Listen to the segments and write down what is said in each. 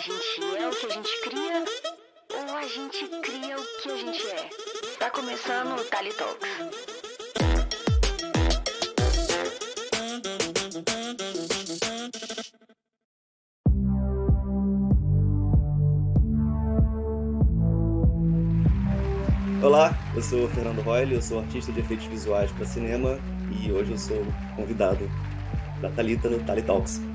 A gente é o que a gente cria ou a gente cria o que a gente é? Tá começando o Tali Talks. Olá, eu sou o Fernando Royle, eu sou artista de efeitos visuais para cinema e hoje eu sou convidado da Talita no Tali Talks.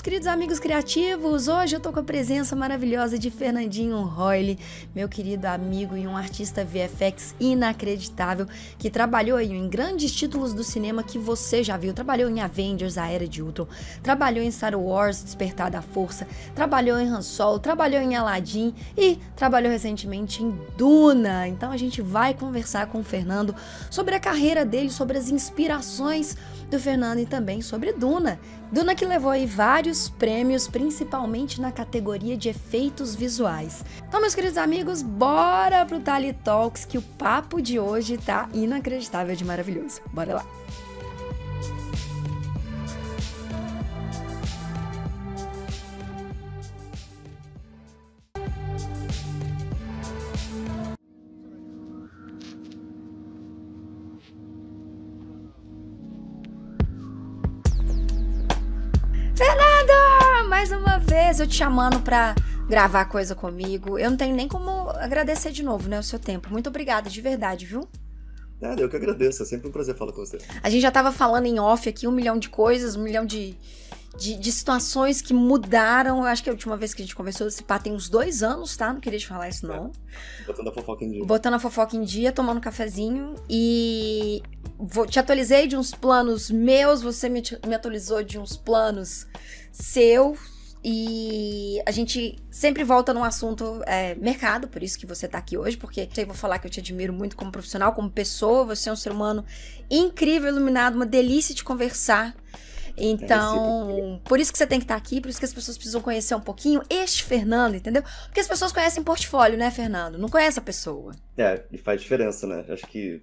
Meus queridos amigos criativos, hoje eu tô com a presença maravilhosa de Fernandinho Royle, meu querido amigo e um artista VFX inacreditável que trabalhou aí em grandes títulos do cinema que você já viu. Trabalhou em Avengers, A Era de Ultron, trabalhou em Star Wars, Despertar da Força, trabalhou em Han Solo, trabalhou em Aladdin e trabalhou recentemente em Duna. Então a gente vai conversar com o Fernando sobre a carreira dele, sobre as inspirações do Fernando e também sobre Duna. Duna que levou aí vários prêmios, principalmente na categoria de efeitos visuais. Então, meus queridos amigos, bora pro Tali Talks que o papo de hoje tá inacreditável de maravilhoso. Bora lá. Eu te chamando pra gravar coisa comigo. Eu não tenho nem como agradecer de novo, né, o seu tempo. Muito obrigada, de verdade, viu? Nada, eu que agradeço, é sempre um prazer falar com você. A gente já tava falando em off aqui um milhão de coisas, um milhão de, de, de situações que mudaram. Eu acho que a última vez que a gente conversou, esse pá tem uns dois anos, tá? Não queria te falar isso, não. Botando a fofoca em dia. Botando a fofoca em dia, tomando um cafezinho e vou, te atualizei de uns planos meus, você me, me atualizou de uns planos seus. E a gente sempre volta num assunto é, mercado, por isso que você tá aqui hoje, porque eu vou falar que eu te admiro muito como profissional, como pessoa, você é um ser humano incrível, iluminado, uma delícia de conversar. Então, por isso que você tem que estar aqui, por isso que as pessoas precisam conhecer um pouquinho este Fernando, entendeu? Porque as pessoas conhecem portfólio, né, Fernando? Não conhece a pessoa. É, e faz diferença, né? Acho que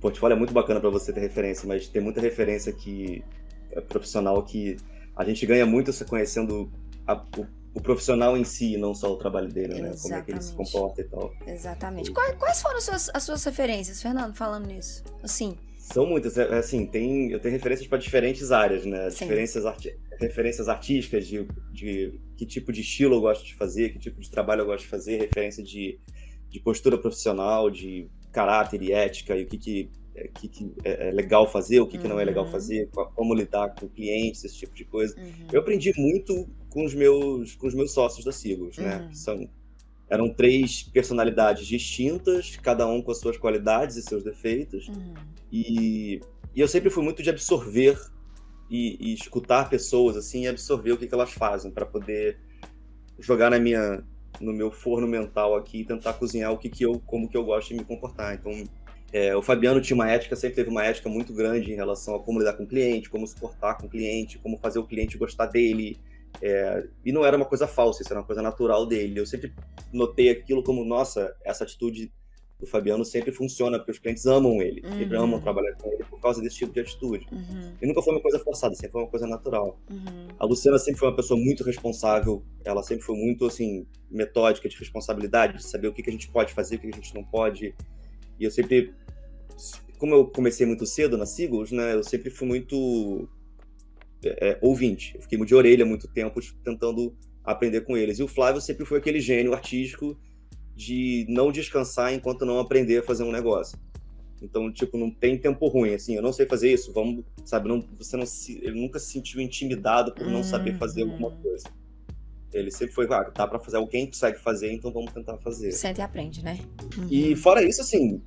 portfólio é muito bacana para você ter referência, mas tem muita referência que é profissional que a gente ganha muito se conhecendo a, o, o, profissional em si, não só o trabalho dele, né? Exatamente. Como é que ele se comporta e tal. Exatamente. Quais, quais foram as suas, as suas referências, Fernando, falando nisso? Assim. São muitas, é, assim, tem, eu tenho referências para diferentes áreas, né? Sim. Diferenças arti referências artísticas de, de que tipo de estilo eu gosto de fazer, que tipo de trabalho eu gosto de fazer, referência de, de postura profissional, de caráter e ética, e o que, que que, que, é legal fazer, o que, uhum. que não é legal fazer, como lidar com clientes, esse tipo de coisa. Uhum. Eu aprendi muito com os meus, com os meus sócios da Sigos, né? Uhum. Que são, eram três personalidades distintas, cada um com as suas qualidades e seus defeitos. Uhum. E, e, eu sempre fui muito de absorver e, e escutar pessoas, assim, e absorver o que, que elas fazem, para poder jogar na minha no meu forno mental aqui e tentar cozinhar o que, que eu como que eu gosto de me comportar. Então, é, o Fabiano tinha uma ética, sempre teve uma ética muito grande em relação a como lidar com o cliente, como se portar com o cliente, como fazer o cliente gostar dele. É, e não era uma coisa falsa, isso era uma coisa natural dele. Eu sempre notei aquilo como, nossa, essa atitude do Fabiano sempre funciona, porque os clientes amam ele, Uhum. sempre amam trabalhar com ele por causa desse tipo de atitude. Uhum. E nunca foi uma coisa forçada, sempre foi uma coisa natural. Uhum. A Luciana sempre foi uma pessoa muito responsável, ela sempre foi muito, assim, metódica de responsabilidade, de saber o que, que a gente pode fazer, o que, que a gente não pode. E eu sempre como eu comecei muito cedo na Seagulls, né, eu sempre fui muito é, ouvinte. Eu fiquei de orelha muito tempo tentando aprender com eles. E o Flávio sempre foi aquele gênio artístico de não descansar enquanto não aprender a fazer um negócio. Então, tipo, não tem tempo ruim, assim, eu não sei fazer isso, vamos, sabe, não, você não se, ele nunca se sentiu intimidado por não saber fazer alguma coisa. Ele sempre foi, ah, dá pra fazer, alguém consegue fazer, então vamos tentar fazer. Senta e aprende, né? Uhum. E fora isso, assim,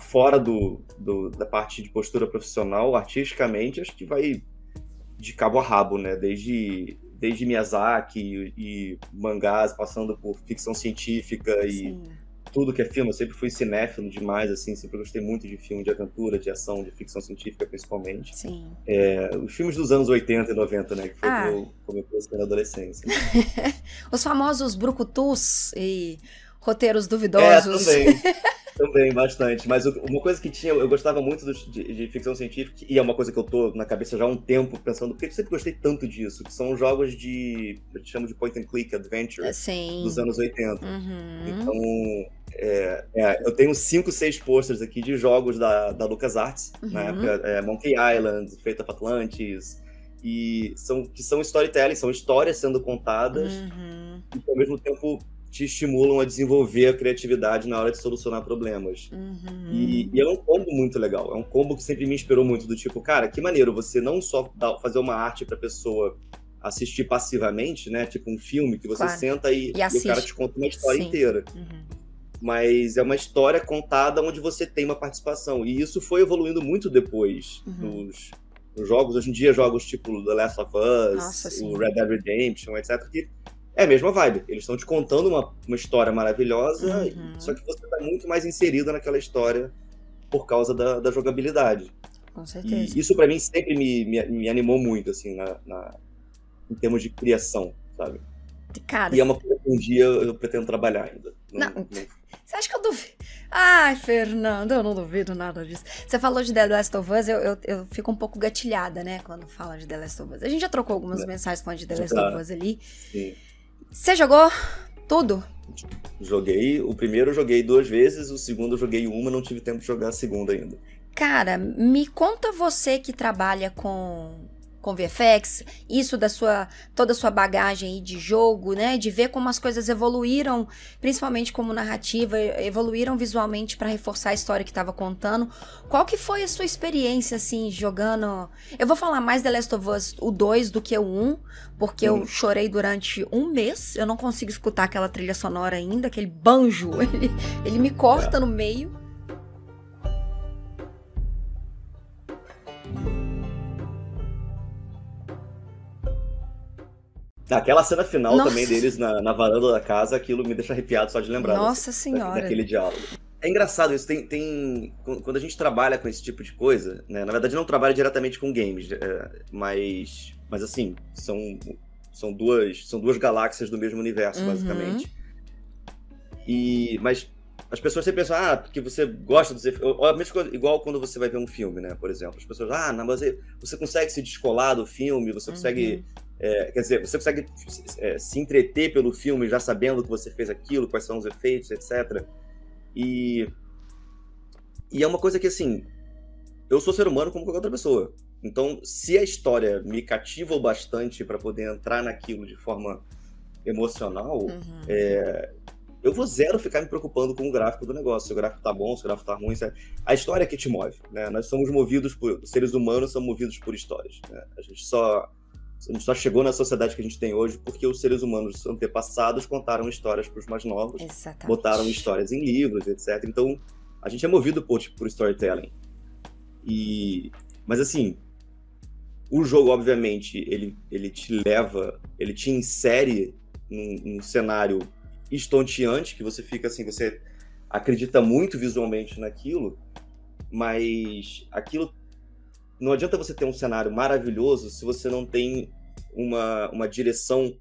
fora do, do, da parte de postura profissional, artisticamente, acho que vai de cabo a rabo, né? Desde, desde Miyazaki e, e mangás, passando por ficção científica e Sim. tudo que é filme. Eu sempre fui cinéfilo demais, assim, sempre gostei muito de filme de aventura, de ação, de ficção científica, principalmente. Sim. É, os filmes dos anos 80 e 90, né? Que foi Ah. como, como eu comecei na adolescência. Os famosos brucutus e roteiros É, duvidosos. também. Também, bastante. Mas uma coisa que tinha, eu gostava muito de, de, ficção científica, e é uma coisa que eu tô na cabeça já há um tempo pensando, porque eu sempre gostei tanto disso, que são jogos de. Eu chamo de point and click adventure Sim. dos anos 80. Uhum. Então, é, é, eu tenho cinco, seis posters aqui de jogos da, da LucasArts, uhum. na época, é, Monkey Island, Fate of Atlantis, e são, que são storytelling, são histórias sendo contadas, uhum. e ao mesmo tempo te estimulam a desenvolver a criatividade na hora de solucionar problemas. Uhum. E, e, é um combo muito legal. É um combo que sempre me inspirou muito, do tipo, cara, que maneiro você não só dá, fazer uma arte pra pessoa assistir passivamente, né? Tipo um filme que você claro. senta e, e, e, o cara te conta uma história Sim. inteira. Uhum. Mas é uma história contada onde você tem uma participação. E isso foi evoluindo muito depois Uhum. nos, nos jogos. Hoje em dia, jogos tipo The Last of Us, Nossa, o Red Dead Redemption, etc. Que é a mesma vibe. Eles estão te contando uma, uma história maravilhosa, Uhum. só que você está muito mais inserido naquela história por causa da, da jogabilidade. Com certeza. E isso para mim sempre me, me, me animou muito, assim, na, na- em termos de criação, sabe? Cara, E é uma coisa que um dia eu pretendo trabalhar ainda. Não. Você acha que eu duvido? Ai, Fernando, eu não duvido nada disso. Você falou de The Last of Us, eu, eu, eu fico um pouco gatilhada, né, quando fala de The Last of Us. A gente já trocou algumas É. mensagens falando de The Last of Us ali. Sim. Você jogou tudo? Joguei, o primeiro eu joguei duas vezes, o segundo eu joguei uma, não tive tempo de jogar a segunda ainda. Cara, me conta você que trabalha com com VFX, isso da sua toda a sua bagagem aí de jogo, né, de ver como as coisas evoluíram, principalmente como narrativa, evoluíram visualmente para reforçar a história que estava contando. Qual que foi a sua experiência assim jogando? Eu vou falar mais The Last of Us o 2 do que o 1, porque eu chorei durante um mês. Eu não consigo escutar aquela trilha sonora ainda, aquele banjo, ele, ele me corta no meio. Aquela cena final Nossa. também deles na, na varanda da casa, aquilo me deixa arrepiado só de lembrar. Nossa desse- senhora. Daquele diálogo. É engraçado isso, tem, tem. Quando a gente trabalha com esse tipo de coisa, né? Na verdade, não trabalha diretamente com games, é, mas. Mas assim, são, são, duas, são duas galáxias do mesmo universo, Uhum. basicamente. E. Mas as pessoas sempre pensam, ah, porque você gosta dos efeitos. Ou coisa, igual quando você vai ver um filme, né? Por exemplo. As pessoas, ah, não, mas você consegue se descolar do filme, você consegue. É, quer dizer, você consegue é, se entreter pelo filme já sabendo que você fez aquilo, quais são os efeitos, etc. E. E é uma coisa que, assim. Eu sou ser humano como qualquer outra pessoa. Então, se a história me cativa o bastante para poder entrar naquilo de forma emocional, Uhum. é, eu vou zero ficar me preocupando com o gráfico do negócio. Se o gráfico tá bom, se o gráfico tá ruim. se é- A história é que te move, né? Nós somos movidos por... Seres humanos são movidos por histórias, né? A gente só... A gente só chegou na sociedade que a gente tem hoje porque os seres humanos antepassados contaram histórias para os mais novos, Exatamente. botaram histórias em livros, etc. Então, a gente é movido por, por storytelling. E... Mas assim, o jogo, obviamente, ele, ele te leva, ele te insere num, num cenário estonteante, que você fica assim, você acredita muito visualmente naquilo, mas aquilo. Não adianta você ter um cenário maravilhoso se você não tem uma, uma direção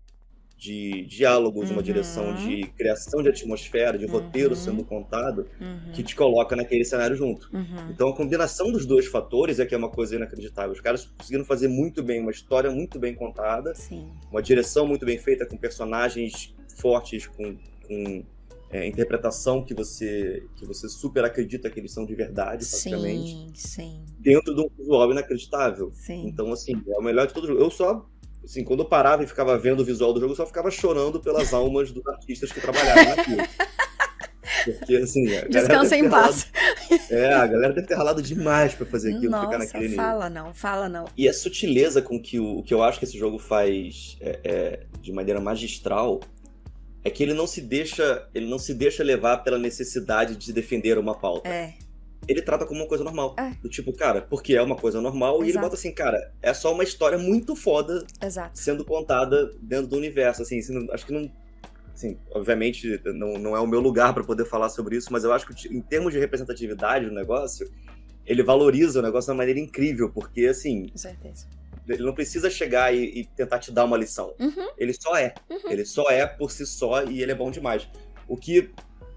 de diálogos, uma Uhum. direção de criação de atmosfera, de roteiro Uhum. sendo contado, Uhum. que te coloca naquele cenário junto. Uhum. Então a combinação dos dois fatores é que é uma coisa inacreditável. Os caras conseguiram fazer muito bem, uma história muito bem contada, Sim. uma direção muito bem feita, com personagens fortes, com, com, é, interpretação que você, que você super acredita que eles são de verdade, praticamente, Sim, sim, dentro de um visual inacreditável. sim. Então, assim, é o melhor de todo jogo. Eu só, assim, quando eu parava e ficava vendo o visual do jogo, eu só ficava chorando pelas almas dos artistas que trabalharam naquilo. Porque, assim, a Descansa em paz. ralado- É, a galera deve ter ralado demais pra fazer aquilo, ficar Nossa, naquele nível. fala não, fala não. E a sutileza com que o, o que eu acho que esse jogo faz é, é, de maneira magistral é que ele não se deixa ele não se deixa levar pela necessidade de defender uma pauta. É, Ele trata como uma coisa normal. É. Do tipo, cara, porque é uma coisa normal, e ele Exato. bota assim, cara, é só uma história muito foda exato. sendo contada dentro do universo. Assim, assim, acho que não. Assim, obviamente, não, não é o meu lugar para poder falar sobre isso, mas eu acho que, em termos de representatividade do negócio, ele valoriza o negócio de uma maneira incrível, porque, assim, Com certeza. Ele não precisa chegar e, e tentar te dar uma lição. Uhum, Ele só é. uhum. Ele só é por si só e ele é bom demais. O que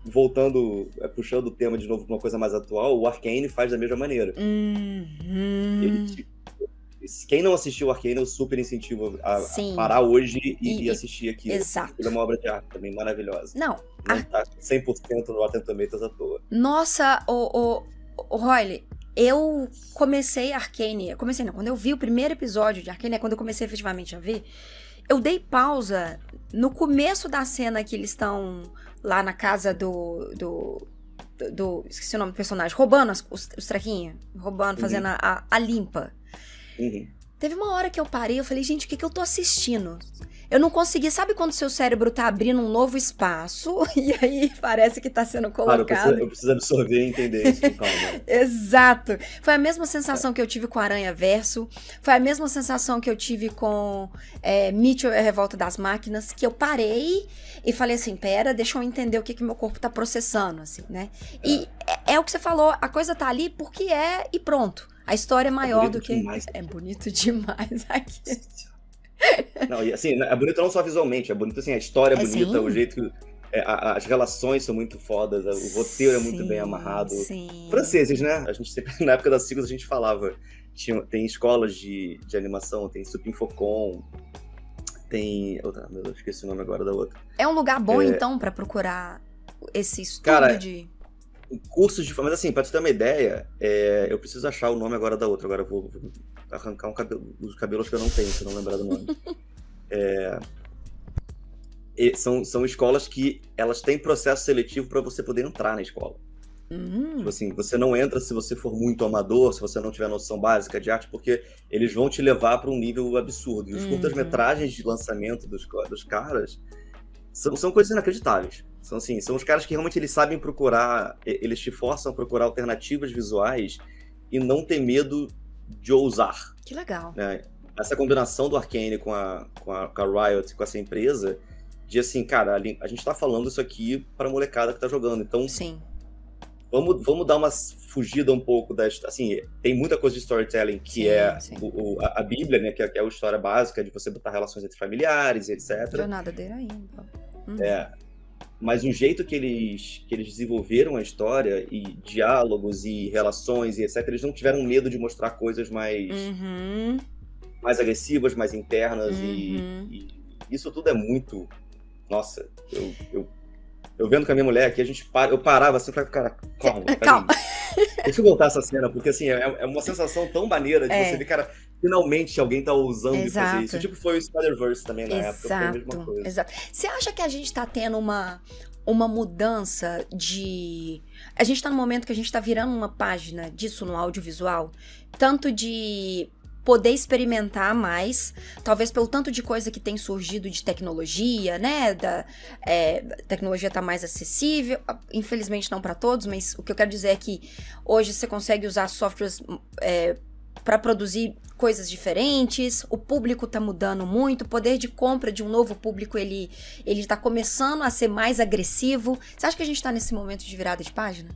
voltando, é, puxando o tema de novo para uma coisa mais atual, o Arcane faz da mesma maneira. Uhum. Ele, quem não assistiu o Arcane, eu super incentivo a, a parar hoje e, e, e assistir aqui. Exato. É uma obra de arte também maravilhosa. Não. Não a... tá 100% no Rotten Tomatoes à toa. Nossa, o, o, o Royle, eu comecei Arcane, comecei não, quando eu vi o primeiro episódio de Arcane, é quando eu comecei efetivamente a ver, eu dei pausa no começo da cena que eles estão lá na casa do, do, do, do esqueci o nome do personagem, roubando os, os trequinhos, roubando, uhum. fazendo a, a limpa. Uhum. Teve uma hora que eu parei, eu falei, gente, o que, que eu tô assistindo? Eu não consegui, sabe quando seu cérebro tá abrindo um novo espaço e aí parece que tá sendo colocado. Claro, eu, preciso, eu preciso absorver e entender isso com calma. Exato. Foi a mesma sensação é. que eu tive com Aranha Verso, foi a mesma sensação que eu tive com é, Mitchell e a Revolta das Máquinas, que eu parei e falei assim, pera, deixa eu entender o que, que meu corpo tá processando, assim, né? É. E é, é o que você falou, a coisa tá ali porque é e pronto. A história é, é maior é do que. Demais. É bonito demais aqui. Não, e assim, é bonito não só visualmente, é bonito assim, a história é, é bonita, sim. o jeito que. É, a, as relações são muito fodas, o roteiro sim, é muito bem amarrado. Sim. Franceses, né? A gente sempre, na época das siglas, a gente falava. Tinha, tem escolas de, de animação, tem Supinfocom, tem. Outra, meu Deus, esqueci o nome agora da outra. É um lugar bom, é... então, para procurar esse estudo Cara, de cursos de. Mas assim, pra te ter uma ideia, é, eu preciso achar o nome agora da outra. Agora eu vou, vou arrancar um cabelo, os cabelos que eu não tenho, se não lembrar do nome. é, são, são escolas que elas têm processo seletivo para você poder entrar na escola. Uhum. Tipo assim, você não entra se você for muito amador, se você não tiver noção básica de arte, porque eles vão te levar para um nível absurdo. E os uhum. curtas-metragens de lançamento dos, dos caras são, são coisas inacreditáveis. São assim, são os caras que realmente eles sabem procurar, eles te forçam a procurar alternativas visuais e não ter medo de ousar. Que legal. Né? Essa combinação do Arkane com a, com a, com a Riot, com essa empresa, de assim, cara, a, gente tá falando isso aqui pra molecada que tá jogando. Então, Sim. Vamos, vamos dar uma fugida um pouco da. Assim, tem muita coisa de storytelling que sim, é sim. O, o, a, Bíblia, né? Que é, que é, a história básica de você botar relações entre familiares, etc. Jornada da heroína. Uhum. É mas o jeito que eles, que eles desenvolveram a história e diálogos e relações e etc, eles não tiveram medo de mostrar coisas mais uhum. mais agressivas, mais internas uhum. e, e, isso tudo é muito nossa, eu, eu, eu vendo com a minha mulher aqui, a gente para, eu parava assim, falei, cara, calma, calma. Deixa eu voltar essa cena, porque assim, é, é uma sensação tão maneira de é. você ver, cara, finalmente alguém tá ousando Exato. fazer isso. Tipo, foi o Spider-Verse também na Exato. época, foi a mesma coisa. Exato. Você acha que a gente tá tendo uma, uma mudança de. A gente tá no momento que a gente tá virando uma página disso no audiovisual, tanto de poder experimentar mais, talvez pelo tanto de coisa que tem surgido de tecnologia, né? Da é, tecnologia tá mais acessível, infelizmente não para todos, mas o que eu quero dizer é que hoje você consegue usar softwares é, para produzir coisas diferentes, o público está mudando muito, o poder de compra de um novo público ele ele está começando a ser mais agressivo. Você acha que a gente está nesse momento de virada de página?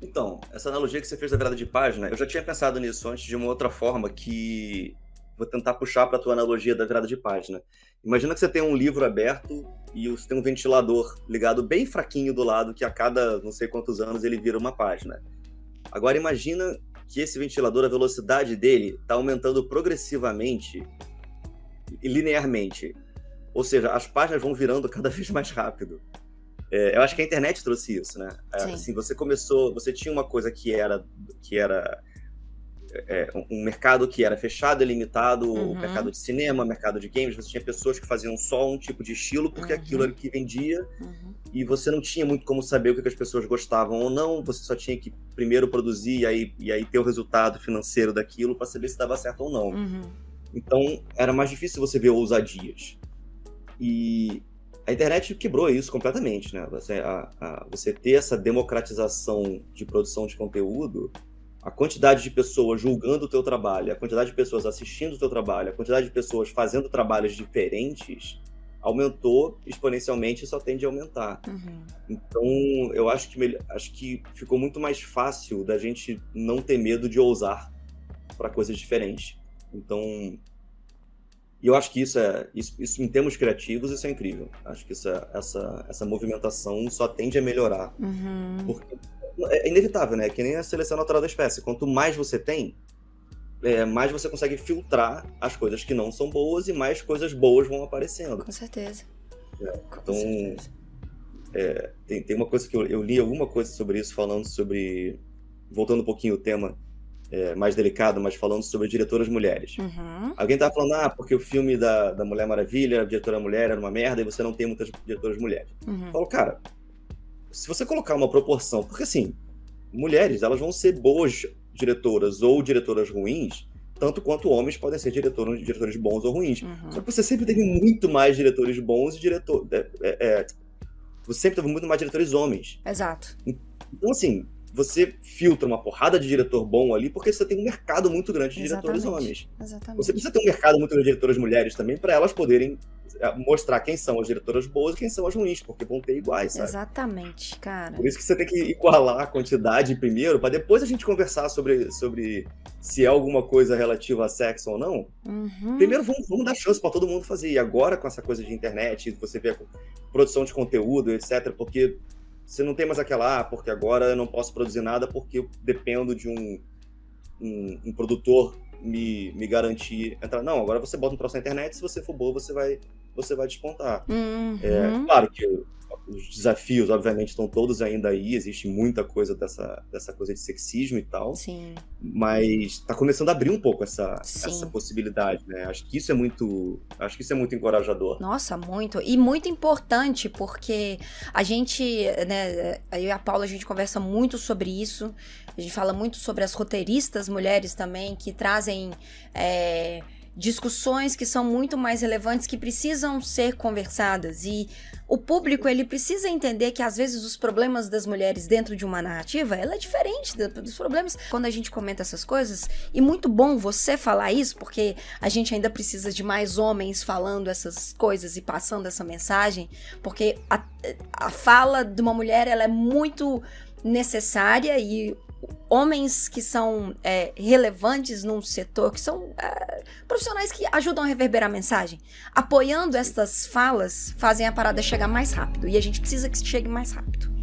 Então, essa analogia que você fez da virada de página, eu já tinha pensado nisso antes de uma outra forma que vou tentar puxar para a tua analogia da virada de página. Imagina que você tem um livro aberto e você tem um ventilador ligado bem fraquinho do lado que a cada não sei quantos anos ele vira uma página. Agora imagina que esse ventilador, a velocidade dele está aumentando progressivamente e linearmente. Ou seja, as páginas vão virando cada vez mais rápido. É, eu acho que a internet trouxe isso, né? É, assim, você começou, você tinha uma coisa que era que era é, um mercado que era fechado e limitado, uhum. o mercado de cinema, mercado de games, você tinha pessoas que faziam só um tipo de estilo porque uhum. aquilo era o que vendia uhum. e você não tinha muito como saber o que as pessoas gostavam ou não, você só tinha que primeiro produzir e aí, e aí ter o resultado financeiro daquilo para saber se dava certo ou não. Uhum. Então era mais difícil você ver ousadias. E a internet quebrou isso completamente, né? Você, a, a, você ter essa democratização de produção de conteúdo a quantidade de pessoas julgando o teu trabalho, a quantidade de pessoas assistindo o teu trabalho, a quantidade de pessoas fazendo trabalhos diferentes aumentou exponencialmente e só tende a aumentar. Uhum. Então, eu acho que, acho que ficou muito mais fácil da gente não ter medo de ousar para coisas diferentes. Então, E eu acho que isso é, isso, isso em termos criativos, isso é incrível. Acho que isso é, essa, essa movimentação só tende a melhorar. Uhum. Porque é inevitável, né? Que nem a seleção natural da espécie. Quanto mais você tem, é, mais você consegue filtrar as coisas que não são boas e mais coisas boas vão aparecendo. Com certeza. É, Com então, certeza. é, tem, tem uma coisa que eu, eu li alguma coisa sobre isso, falando sobre. Voltando um pouquinho o tema é, mais delicado, mas falando sobre diretoras mulheres. Uhum. Alguém tava falando, ah, porque o filme da, da Mulher Maravilha, a diretora mulher era uma merda e você não tem muitas diretoras mulheres. Uhum. Eu falo, cara, se você colocar uma proporção, porque assim, mulheres, elas vão ser boas diretoras ou diretoras ruins, tanto quanto homens podem ser diretores, diretores bons ou ruins. Uhum. Só que você sempre teve muito mais diretores bons e diretores. É, é, é, você sempre teve muito mais diretores homens. Exato. Então, assim, você filtra uma porrada de diretor bom ali porque você tem um mercado muito grande de diretores Exatamente. homens. Exatamente. Você precisa ter um mercado muito grande de diretoras mulheres também para elas poderem mostrar quem são as diretoras boas e quem são as ruins, porque vão ter iguais, sabe? Exatamente, cara. Por isso que você tem que igualar a quantidade primeiro, para depois a gente conversar sobre, sobre se é alguma coisa relativa a sexo ou não. Uhum. Primeiro vamos, vamos dar chance para todo mundo fazer. E agora com essa coisa de internet, você vê a produção de conteúdo, etc. Porque você não tem mais aquela, ah, porque agora eu não posso produzir nada porque eu dependo de um, um, um produtor me, me garantir entrar. Não, agora você bota um troço na internet, se você for boa, você vai, você vai despontar. Uhum. É, claro que os desafios, obviamente, estão todos ainda aí, existe muita coisa dessa, dessa coisa de sexismo e tal, Sim. mas está começando a abrir um pouco essa, Sim. essa possibilidade, né? Acho que isso é muito, acho que isso é muito encorajador. Nossa, muito. E muito importante, porque a gente, né, eu e a Paula, a gente conversa muito sobre isso. A gente fala muito sobre as roteiristas mulheres também, que trazem é, discussões que são muito mais relevantes, que precisam ser conversadas. E o público, ele precisa entender que, às vezes, os problemas das mulheres dentro de uma narrativa, ela é diferente do- dos problemas quando a gente comenta essas coisas. E muito bom você falar isso, porque a gente ainda precisa de mais homens falando essas coisas e passando essa mensagem, porque a, a fala de uma mulher ela é muito necessária e homens que são é, relevantes num setor, que são é, profissionais que ajudam a reverberar a mensagem, apoiando estas falas, fazem a parada chegar mais rápido. E a gente precisa que chegue mais rápido.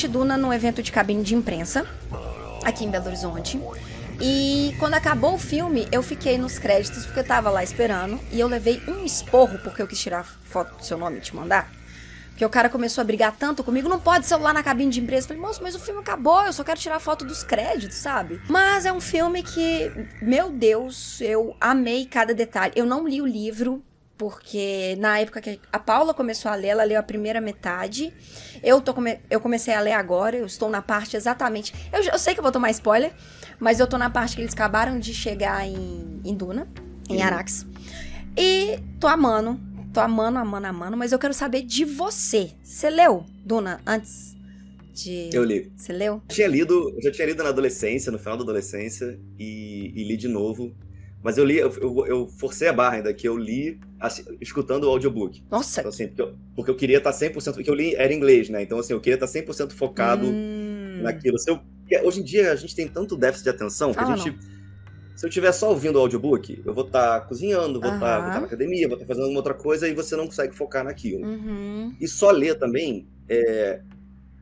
Assisti Duna num evento de cabine de imprensa, aqui em Belo Horizonte. E quando acabou o filme, eu fiquei nos créditos, porque eu tava lá esperando. E eu levei um esporro, porque eu quis tirar foto do seu nome e te mandar. Porque o cara começou a brigar tanto comigo, não pode celular na cabine de imprensa. Eu falei, moço, mas o filme acabou, eu só quero tirar foto dos créditos, sabe? Mas é um filme que, meu Deus, eu amei cada detalhe. Eu não li o livro, porque na época que a Paula começou a ler, ela leu a primeira metade. Eu, tô come- eu comecei a ler agora, eu estou na parte exatamente. Eu, eu sei que eu vou tomar spoiler, mas eu tô na parte que eles acabaram de chegar em, em Duna, em Uhum. Arax. E tô amando, tô amando, amando, amando, mas eu quero saber de você. Você leu Duna antes de. Eu li. Você leu? Eu tinha lido, eu já tinha lido na adolescência, no final da adolescência, e, e li de novo. Mas eu li, eu, eu, eu forcei a barra ainda, que eu li assim, escutando o audiobook. Nossa! Então, assim, porque eu, porque eu queria estar 100%, porque eu li, era inglês, né? Então, assim, eu queria estar 100% focado Hum, naquilo. Se eu, hoje em dia a gente tem tanto déficit de atenção que Fala a gente. Se eu estiver só ouvindo o audiobook, eu vou estar cozinhando, vou estar Aham. na academia, vou estar fazendo uma outra coisa e você não consegue focar naquilo. Uhum. E só ler também, é,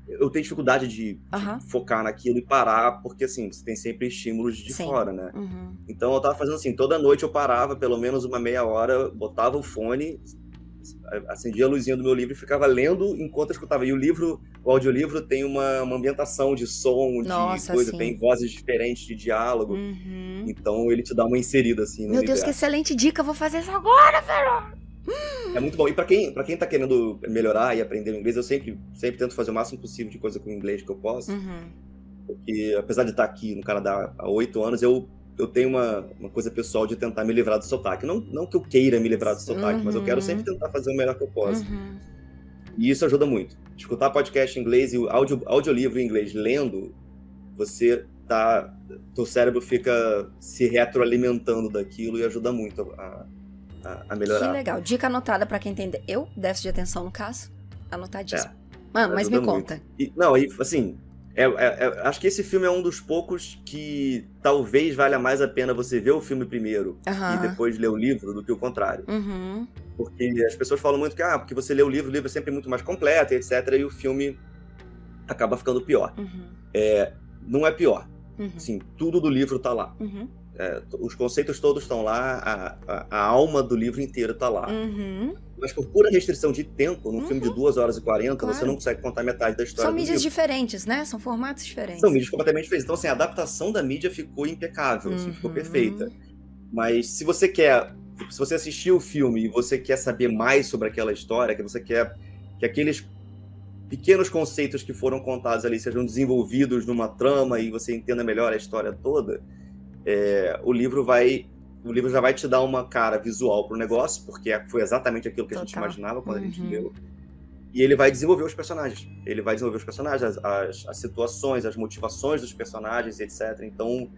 eu tenho dificuldade de, de Aham. focar naquilo e parar, porque assim, você tem sempre estímulos de Sim. fora, né? Uhum. Então eu tava fazendo assim, toda noite eu parava pelo menos uma meia hora, botava o fone, acendia a luzinha do meu livro e ficava lendo enquanto eu escutava. E o livro, o audiolivro tem uma, uma ambientação de som, de Nossa, coisa, sim. tem vozes diferentes de diálogo. Uhum. Então ele te dá uma inserida assim Meu Deus, que universo. excelente dica, eu vou fazer isso agora, velho! É muito bom. E pra quem, pra quem tá querendo melhorar e aprender o inglês, eu sempre, sempre tento fazer o máximo possível de coisa com o inglês que eu posso. Uhum. Porque apesar de estar aqui no Canadá há oito anos, eu, eu tenho uma, uma coisa pessoal de tentar me livrar do sotaque. Não, não que eu queira me livrar do sotaque, mas eu quero Uhum. sempre tentar fazer o melhor que eu posso. Uhum. E isso ajuda muito. escutar podcast em inglês e o audio, audiolivro em inglês lendo, você tá. Teu cérebro fica se retroalimentando daquilo e ajuda muito a, a, a melhorar. Que legal. Dica anotada para quem entender. Eu, déficit de atenção no caso, anotadíssimo. É, Mano, mas me conta. E, não, e assim, é, é, é, acho que esse filme é um dos poucos que talvez valha mais a pena você ver o filme primeiro Aham. e depois ler o livro do que o contrário. Uhum. Porque as pessoas falam muito que, ah, porque você lê o livro, o livro é sempre muito mais completo, etc. E o filme acaba ficando pior. Uhum. Não é pior. Uhum. Assim, tudo do livro tá lá. Uhum. É, os conceitos todos estão lá, a, a, a alma do livro inteiro tá lá. Uhum. Mas por pura restrição de tempo, num filme de 2 horas e 40, você Claro. não consegue contar metade da história São mídias livro. diferentes, né? São formatos diferentes. São mídias completamente diferentes. Então, assim, a adaptação da mídia ficou impecável, assim, ficou Uhum. perfeita. Mas se você quer, se você assistiu o filme e você quer saber mais sobre aquela história, que você quer que aqueles pequenos conceitos que foram contados ali sejam desenvolvidos numa trama e você entenda melhor a história toda, é, o livro vai o livro já vai te dar uma cara visual pro negócio, porque foi exatamente aquilo que a gente Total. imaginava quando a gente Uhum. leu. E ele vai desenvolver os personagens. Ele vai desenvolver os personagens, as, as, as situações, as motivações dos personagens, etc. Então,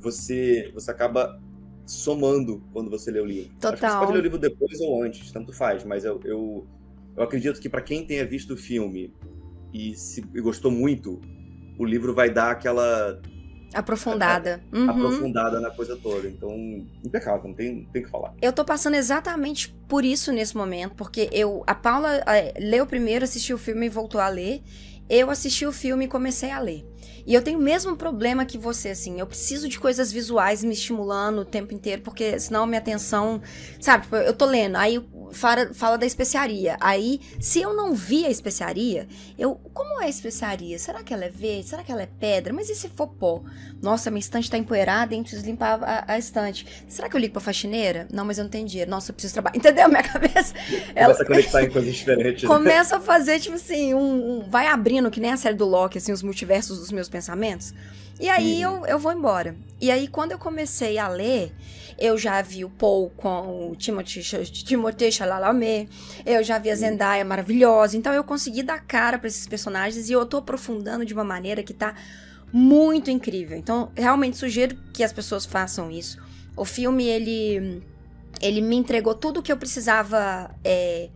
você, você acaba somando quando você lê o livro. Acho que você Total. pode ler o livro depois ou antes, tanto faz. Mas eu, eu, eu acredito que para quem tenha visto o filme e, se, e gostou muito, o livro vai dar aquela Aprofundada. Uhum. aprofundada na coisa toda. Então, impecável, não tem, tem o que falar. Eu tô passando exatamente por isso nesse momento, porque eu, a Paula eh, leu primeiro, assistiu o filme e voltou a ler. Eu assisti o filme e comecei a ler. E eu tenho o mesmo problema que você, assim. Eu preciso de coisas visuais me estimulando o tempo inteiro, porque senão minha atenção. Sabe, tipo, eu tô lendo, aí fala, fala da especiaria. Aí, se eu não vi a especiaria, eu. Como é a especiaria? Será que ela é verde? Será que ela é pedra? Mas e se for pó? Nossa, minha estante tá empoeirada, hein? Preciso limpar a, a estante. Será que eu ligo pra faxineira? Não, mas eu não tenho dinheiro. Nossa, eu preciso trabalhar. Entendeu? Minha cabeça. Ela- Começa a conectar em coisas diferentes. né? começa a fazer, tipo assim, um, um- vai abrindo, que nem a série do Loki, assim, os multiversos dos meus pensamentos. E aí Uhum. eu, eu vou embora. E aí, quando eu comecei a ler, eu já vi o Paul com o Timothy, Timothée Chalamet, eu já vi a Zendaya maravilhosa, então eu consegui dar cara pra esses personagens e eu tô aprofundando de uma maneira que tá muito incrível. Então, realmente sugiro que as pessoas façam isso. O filme, ele, ele me entregou tudo o que eu precisava é,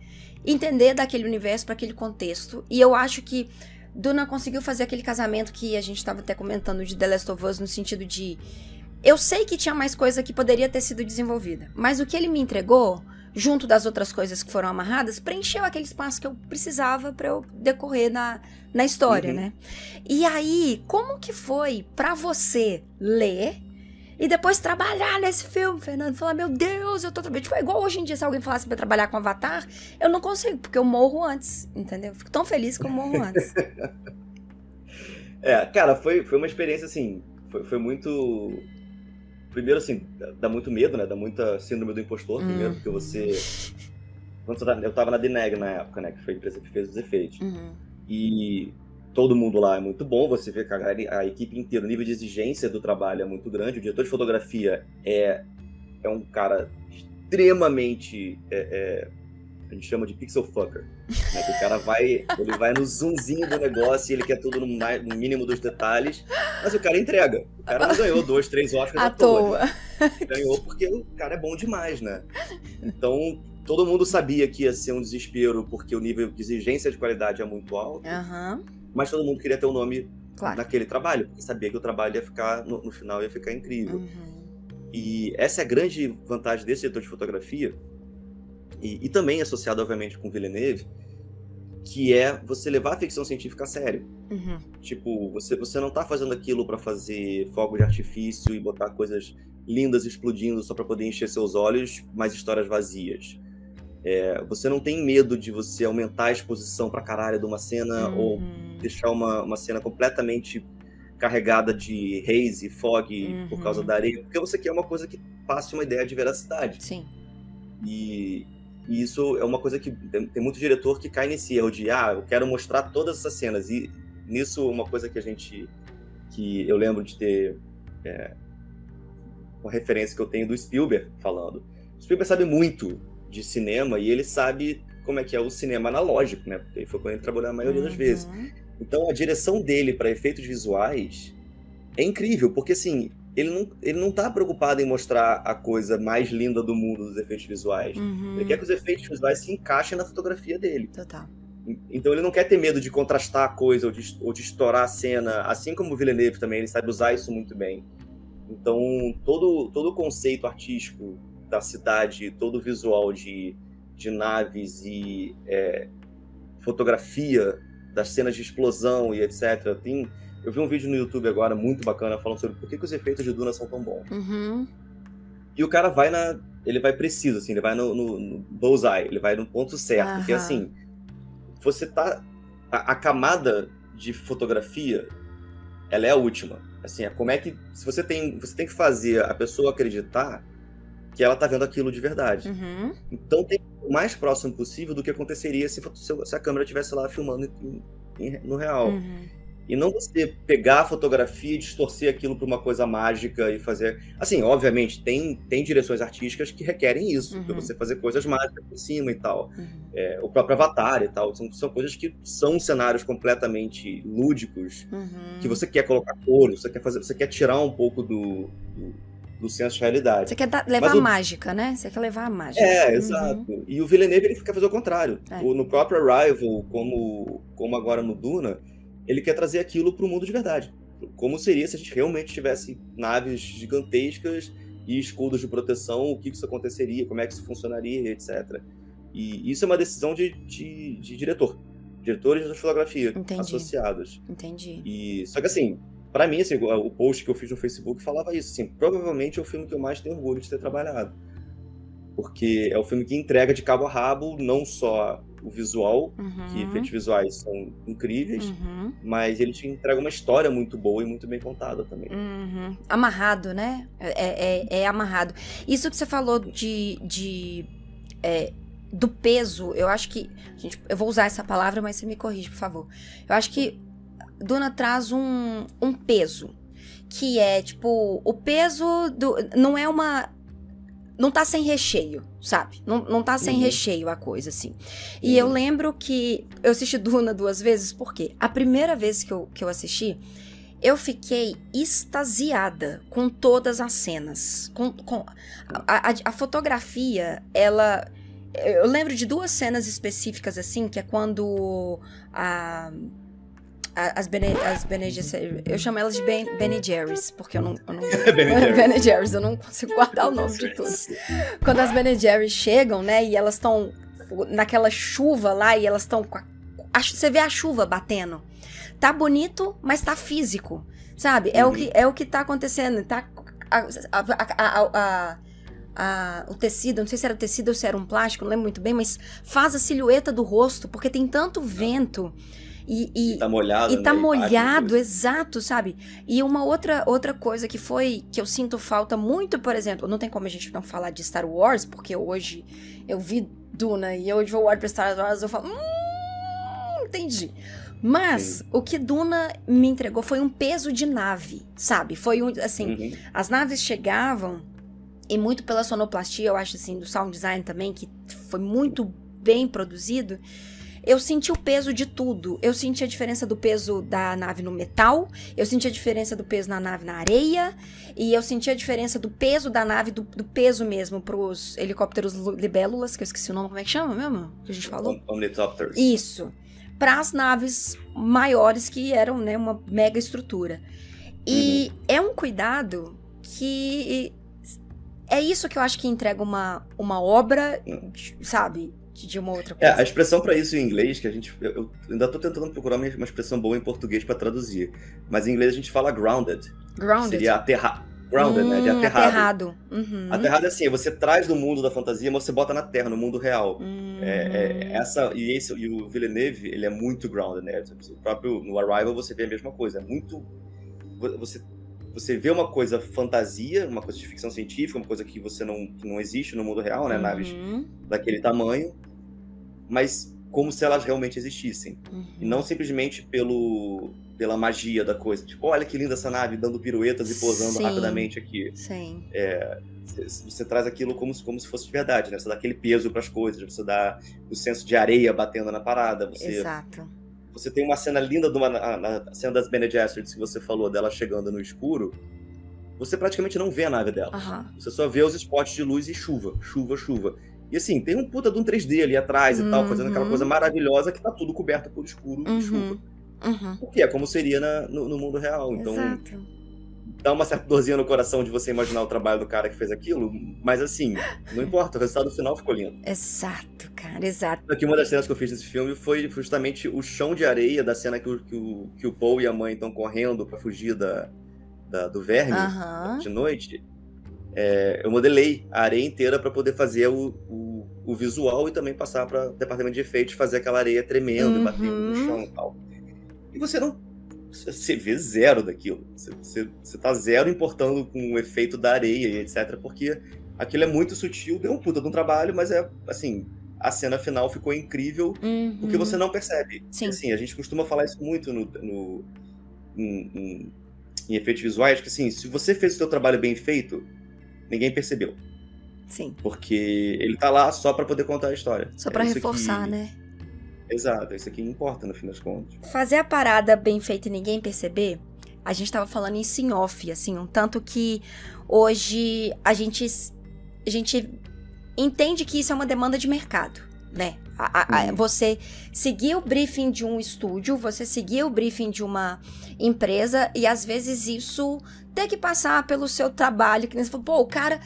entender daquele universo para aquele contexto. E eu acho que Duna conseguiu fazer aquele casamento que a gente estava até comentando de The Last of Us, no sentido de. Eu sei que tinha mais coisa que poderia ter sido desenvolvida, mas o que ele me entregou, junto das outras coisas que foram amarradas, preencheu aquele espaço que eu precisava para eu decorrer na, na história, Uhum. né? E aí, como que foi pra você ler e depois trabalhar nesse filme, Fernando? Falar, meu Deus, eu tô trabalhando. Tipo, é igual hoje em dia, se alguém falasse pra trabalhar com Avatar, eu não consigo, porque eu morro antes, entendeu? Fico tão feliz que eu morro antes. É, cara, foi, foi uma experiência assim. Foi, foi muito. Primeiro, assim, dá- muito medo, né? Dá muita síndrome do impostor, Hum. primeiro, porque você tá- eu tava na Deneg na época, né? Que foi a empresa que fez os efeitos. Uhum. E todo mundo lá é muito bom, você vê que a, a equipe inteira, o nível de exigência do trabalho é muito grande. O diretor de fotografia é, é um cara extremamente. é- é, a gente chama de pixel fucker. Né? Que o cara vai, ele vai no zoomzinho do negócio e ele quer tudo no, no mínimo dos detalhes, mas o cara entrega. O cara não ganhou dois, três Oscars À toa. ganhou porque o cara é bom demais, né? Então, todo mundo sabia que ia ser um desespero porque o nível de exigência de qualidade é muito alto, Aham, mas todo mundo queria ter um nome claro. naquele trabalho, porque sabia que o trabalho ia ficar, no, no final, ia ficar incrível. Uhum. E essa é a grande vantagem desse diretor de fotografia, e, e também associado, obviamente, com Villeneuve, que é você levar a ficção científica a sério. Uhum. Tipo, você, você não tá fazendo aquilo pra fazer fogo de artifício e botar coisas lindas explodindo só pra poder encher seus olhos, mas histórias vazias. É, você não tem medo de você aumentar a exposição pra caralho de uma cena ou Uhum. Deixar uma, uma cena completamente carregada de haze, fog por Uhum. causa da areia, porque você quer uma coisa que passe uma ideia de veracidade. Sim. E, e isso é uma coisa que tem, tem muito diretor que cai nesse erro de, ah, eu quero mostrar todas essas cenas. E nisso, uma coisa que a gente. que eu lembro de ter. É, uma referência que eu tenho do Spielberg falando. O Spielberg sabe muito de cinema e ele sabe como é que é o cinema analógico, né? Porque foi quando ele trabalhou a maioria das Uhum. vezes. Então a direção dele para efeitos visuais é incrível, porque assim, ele não, ele não tá preocupado em mostrar a coisa mais linda do mundo dos efeitos visuais. Uhum. Ele quer que os efeitos visuais se encaixem na fotografia dele. Total. Então ele não quer ter medo de contrastar a coisa ou de, ou de estourar a cena, assim como o Villeneuve também, ele sabe usar isso muito bem. Então todo, todo o conceito artístico da cidade, todo o visual de, de naves e é, fotografia das cenas de explosão e etc. Tem, eu vi um vídeo no YouTube agora muito bacana falando sobre por que, que os efeitos de Duna são tão bons. Uhum. E o cara vai na. Ele vai preciso, assim, ele vai no, no, no bullseye, ele vai no ponto certo. Porque Aham. assim, você tá. A, a camada de fotografia, ela é a última. Assim, é como é que. Se você tem. Você tem que fazer a pessoa acreditar que ela tá vendo aquilo de verdade. Uhum. Então tem o mais próximo possível do que aconteceria se, se- se a câmera estivesse lá filmando em- em- no real. Uhum. E não você pegar a fotografia e distorcer aquilo para uma coisa mágica e fazer. Assim, obviamente, tem, tem direções artísticas que requerem isso, Uhum. para você fazer coisas mágicas por cima e tal. Uhum. É, o próprio Avatar e tal. São, são coisas que são cenários completamente lúdicos, Uhum. que você quer colocar cor, você quer fazer, você quer tirar um pouco do, do, do senso de realidade. Você quer dar- levar Mas a o- mágica, né? Você quer levar a mágica. É, Uhum. exato. E o Villeneuve ele quer fazer o contrário. É. O- no próprio Arrival, como, como agora no Duna, ele quer trazer aquilo para o mundo de verdade. Como seria se a gente realmente tivesse naves gigantescas e escudos de proteção, o que que isso aconteceria, como é que isso funcionaria, etc. E isso é uma decisão de, de, de diretor. Diretores de fotografia Entendi. associados. Entendi. E, só que assim, pra mim, assim, o post que eu fiz no Facebook falava isso, assim, provavelmente é o filme que eu mais tenho orgulho de ter trabalhado. Porque é o filme que entrega de cabo a rabo não só o visual, que Uhum. efeitos visuais são incríveis, Uhum. mas ele te entrega uma história muito boa e muito bem contada também. Uhum. Amarrado, né? É, é- é amarrado. Isso que você falou de. de é, do peso, eu acho que. Gente, eu vou usar essa palavra, mas você me corrige, por favor. Eu acho que Duna traz um, um peso. Que é, tipo, o peso do. Não é uma. Não tá sem recheio, sabe? Não, não tá sem Uhum. recheio a coisa, assim. E eu Uhum. lembro que eu assisti Duna duas vezes, porque a primeira vez que eu, que eu assisti, eu fiquei extasiada com todas as cenas. Com, com a, a- a fotografia, ela. Eu lembro de duas cenas específicas, assim, que é quando a. As Bene, as Bene eu chamo elas de ben, Bene Jerry's, porque eu não, eu não Bene Jerry's. Bene Jerry's, eu não consigo guardar o nome de todos. Quando as Ben Jerry's chegam, né, e elas estão naquela chuva lá e elas estão com a, a- você vê a chuva batendo. Tá bonito, mas tá físico, sabe? É o Uhum. que é o que tá acontecendo, tá a- a- o tecido, não sei se era tecido ou se era um plástico, não lembro muito bem, mas faz a silhueta do rosto, porque tem tanto vento e, e- E tá molhado. e tá né? molhado, Impacto, exato, sabe? E uma outra, outra coisa que foi que eu sinto falta muito, por exemplo, não tem como a gente não falar de Star Wars, porque hoje eu vi Duna e hoje vou olhar pra Star Wars e eu falo, hum, entendi. Mas o que Duna me entregou foi um peso de nave, sabe? Foi um, assim, Uhum. as naves chegavam e muito pela sonoplastia, eu acho assim, do sound design também, que foi muito bem produzido. Eu senti o peso de tudo. Eu senti a diferença do peso da nave no metal, eu senti a diferença do peso na nave na areia, e eu senti a diferença do peso da nave, do, do peso mesmo pros helicópteros libélulas, que eu esqueci o nome, como é que chama mesmo? Que a gente falou? Om- Omnitopters. Isso. Para as naves maiores que eram, né, uma mega estrutura. E é um cuidado que é isso que eu acho que entrega uma, uma obra, sabe, de uma outra É, coisa. a expressão pra isso em inglês, que a gente. Eu, eu ainda tô tentando procurar uma, uma expressão boa em português pra traduzir. Mas em inglês a gente fala grounded. Grounded. Seria aterra... grounded, né? De Hum, aterrado. aterrado. Uhum. Aterrado é assim, você traz do mundo da fantasia, mas você bota na terra, no mundo real. Uhum. É, é, essa, e, esse, e o Villeneuve, ele é muito grounded, né? O próprio, no Arrival você vê a mesma coisa. É muito. Você, você vê uma coisa fantasia, uma coisa de ficção científica, uma coisa que você não, que não existe no mundo real, né? Naves Uhum. daquele tamanho. Mas como se elas realmente existissem. Uhum. E não simplesmente pelo, pela magia da coisa. Tipo, olha que linda essa nave dando piruetas e posando Sim. rapidamente aqui. Sim. Você, você traz aquilo como, se- como se fosse de verdade, né? Você dá aquele peso para as coisas, você dá o senso de areia batendo na parada. Você, Exato. você tem uma cena linda de uma, na, na cena das Bene Gesserits que você falou dela chegando no escuro. Você praticamente não vê a nave dela. Aham. Você só vê os spots de luz e chuva, chuva, chuva. E assim, tem um puta de um 3D ali atrás e tal, fazendo aquela Uhum. coisa maravilhosa que tá tudo coberto por escuro Uhum. e chuva. Uhum. O que é como seria na- no, no mundo real. Então, Exato. dá uma certa dorzinha no coração de você imaginar o trabalho do cara que fez aquilo, mas assim, não importa, o resultado final ficou lindo. Exato, cara, exato. Aqui uma das cenas que eu fiz nesse filme foi justamente o chão de areia da cena que o, que o, que o Paul e a mãe estão correndo pra fugir da, da- do verme Aham. de noite. É, eu modelei a areia inteira pra poder fazer o, o, o visual e também passar para o departamento de efeitos fazer aquela areia tremendo e batendo no Uhum. chão e tal. E você não. Você vê zero daquilo. Você, você, você tá zero importando com o efeito da areia e etc. Porque aquilo é muito sutil, deu um puta de um trabalho, mas é assim. A cena final ficou incrível Uhum. porque você não percebe. Sim. Assim, a gente costuma falar isso muito no, no- em, em- em efeitos visuais, que assim, se você fez o seu trabalho bem feito, ninguém percebeu. Sim. Porque ele tá lá só pra poder contar a história. Só pra É isso reforçar, que- né? Exato, é isso aqui importa no fim das contas. Fazer a parada bem feita e ninguém perceber, a gente tava falando isso em off, assim, um tanto que hoje a gente, a gente entende que isso é uma demanda de mercado, né? A- a- Uhum. Você seguir o briefing de um estúdio, você seguir o briefing de uma empresa e às vezes isso ter que passar pelo seu trabalho, que nem você falou, pô, o cara.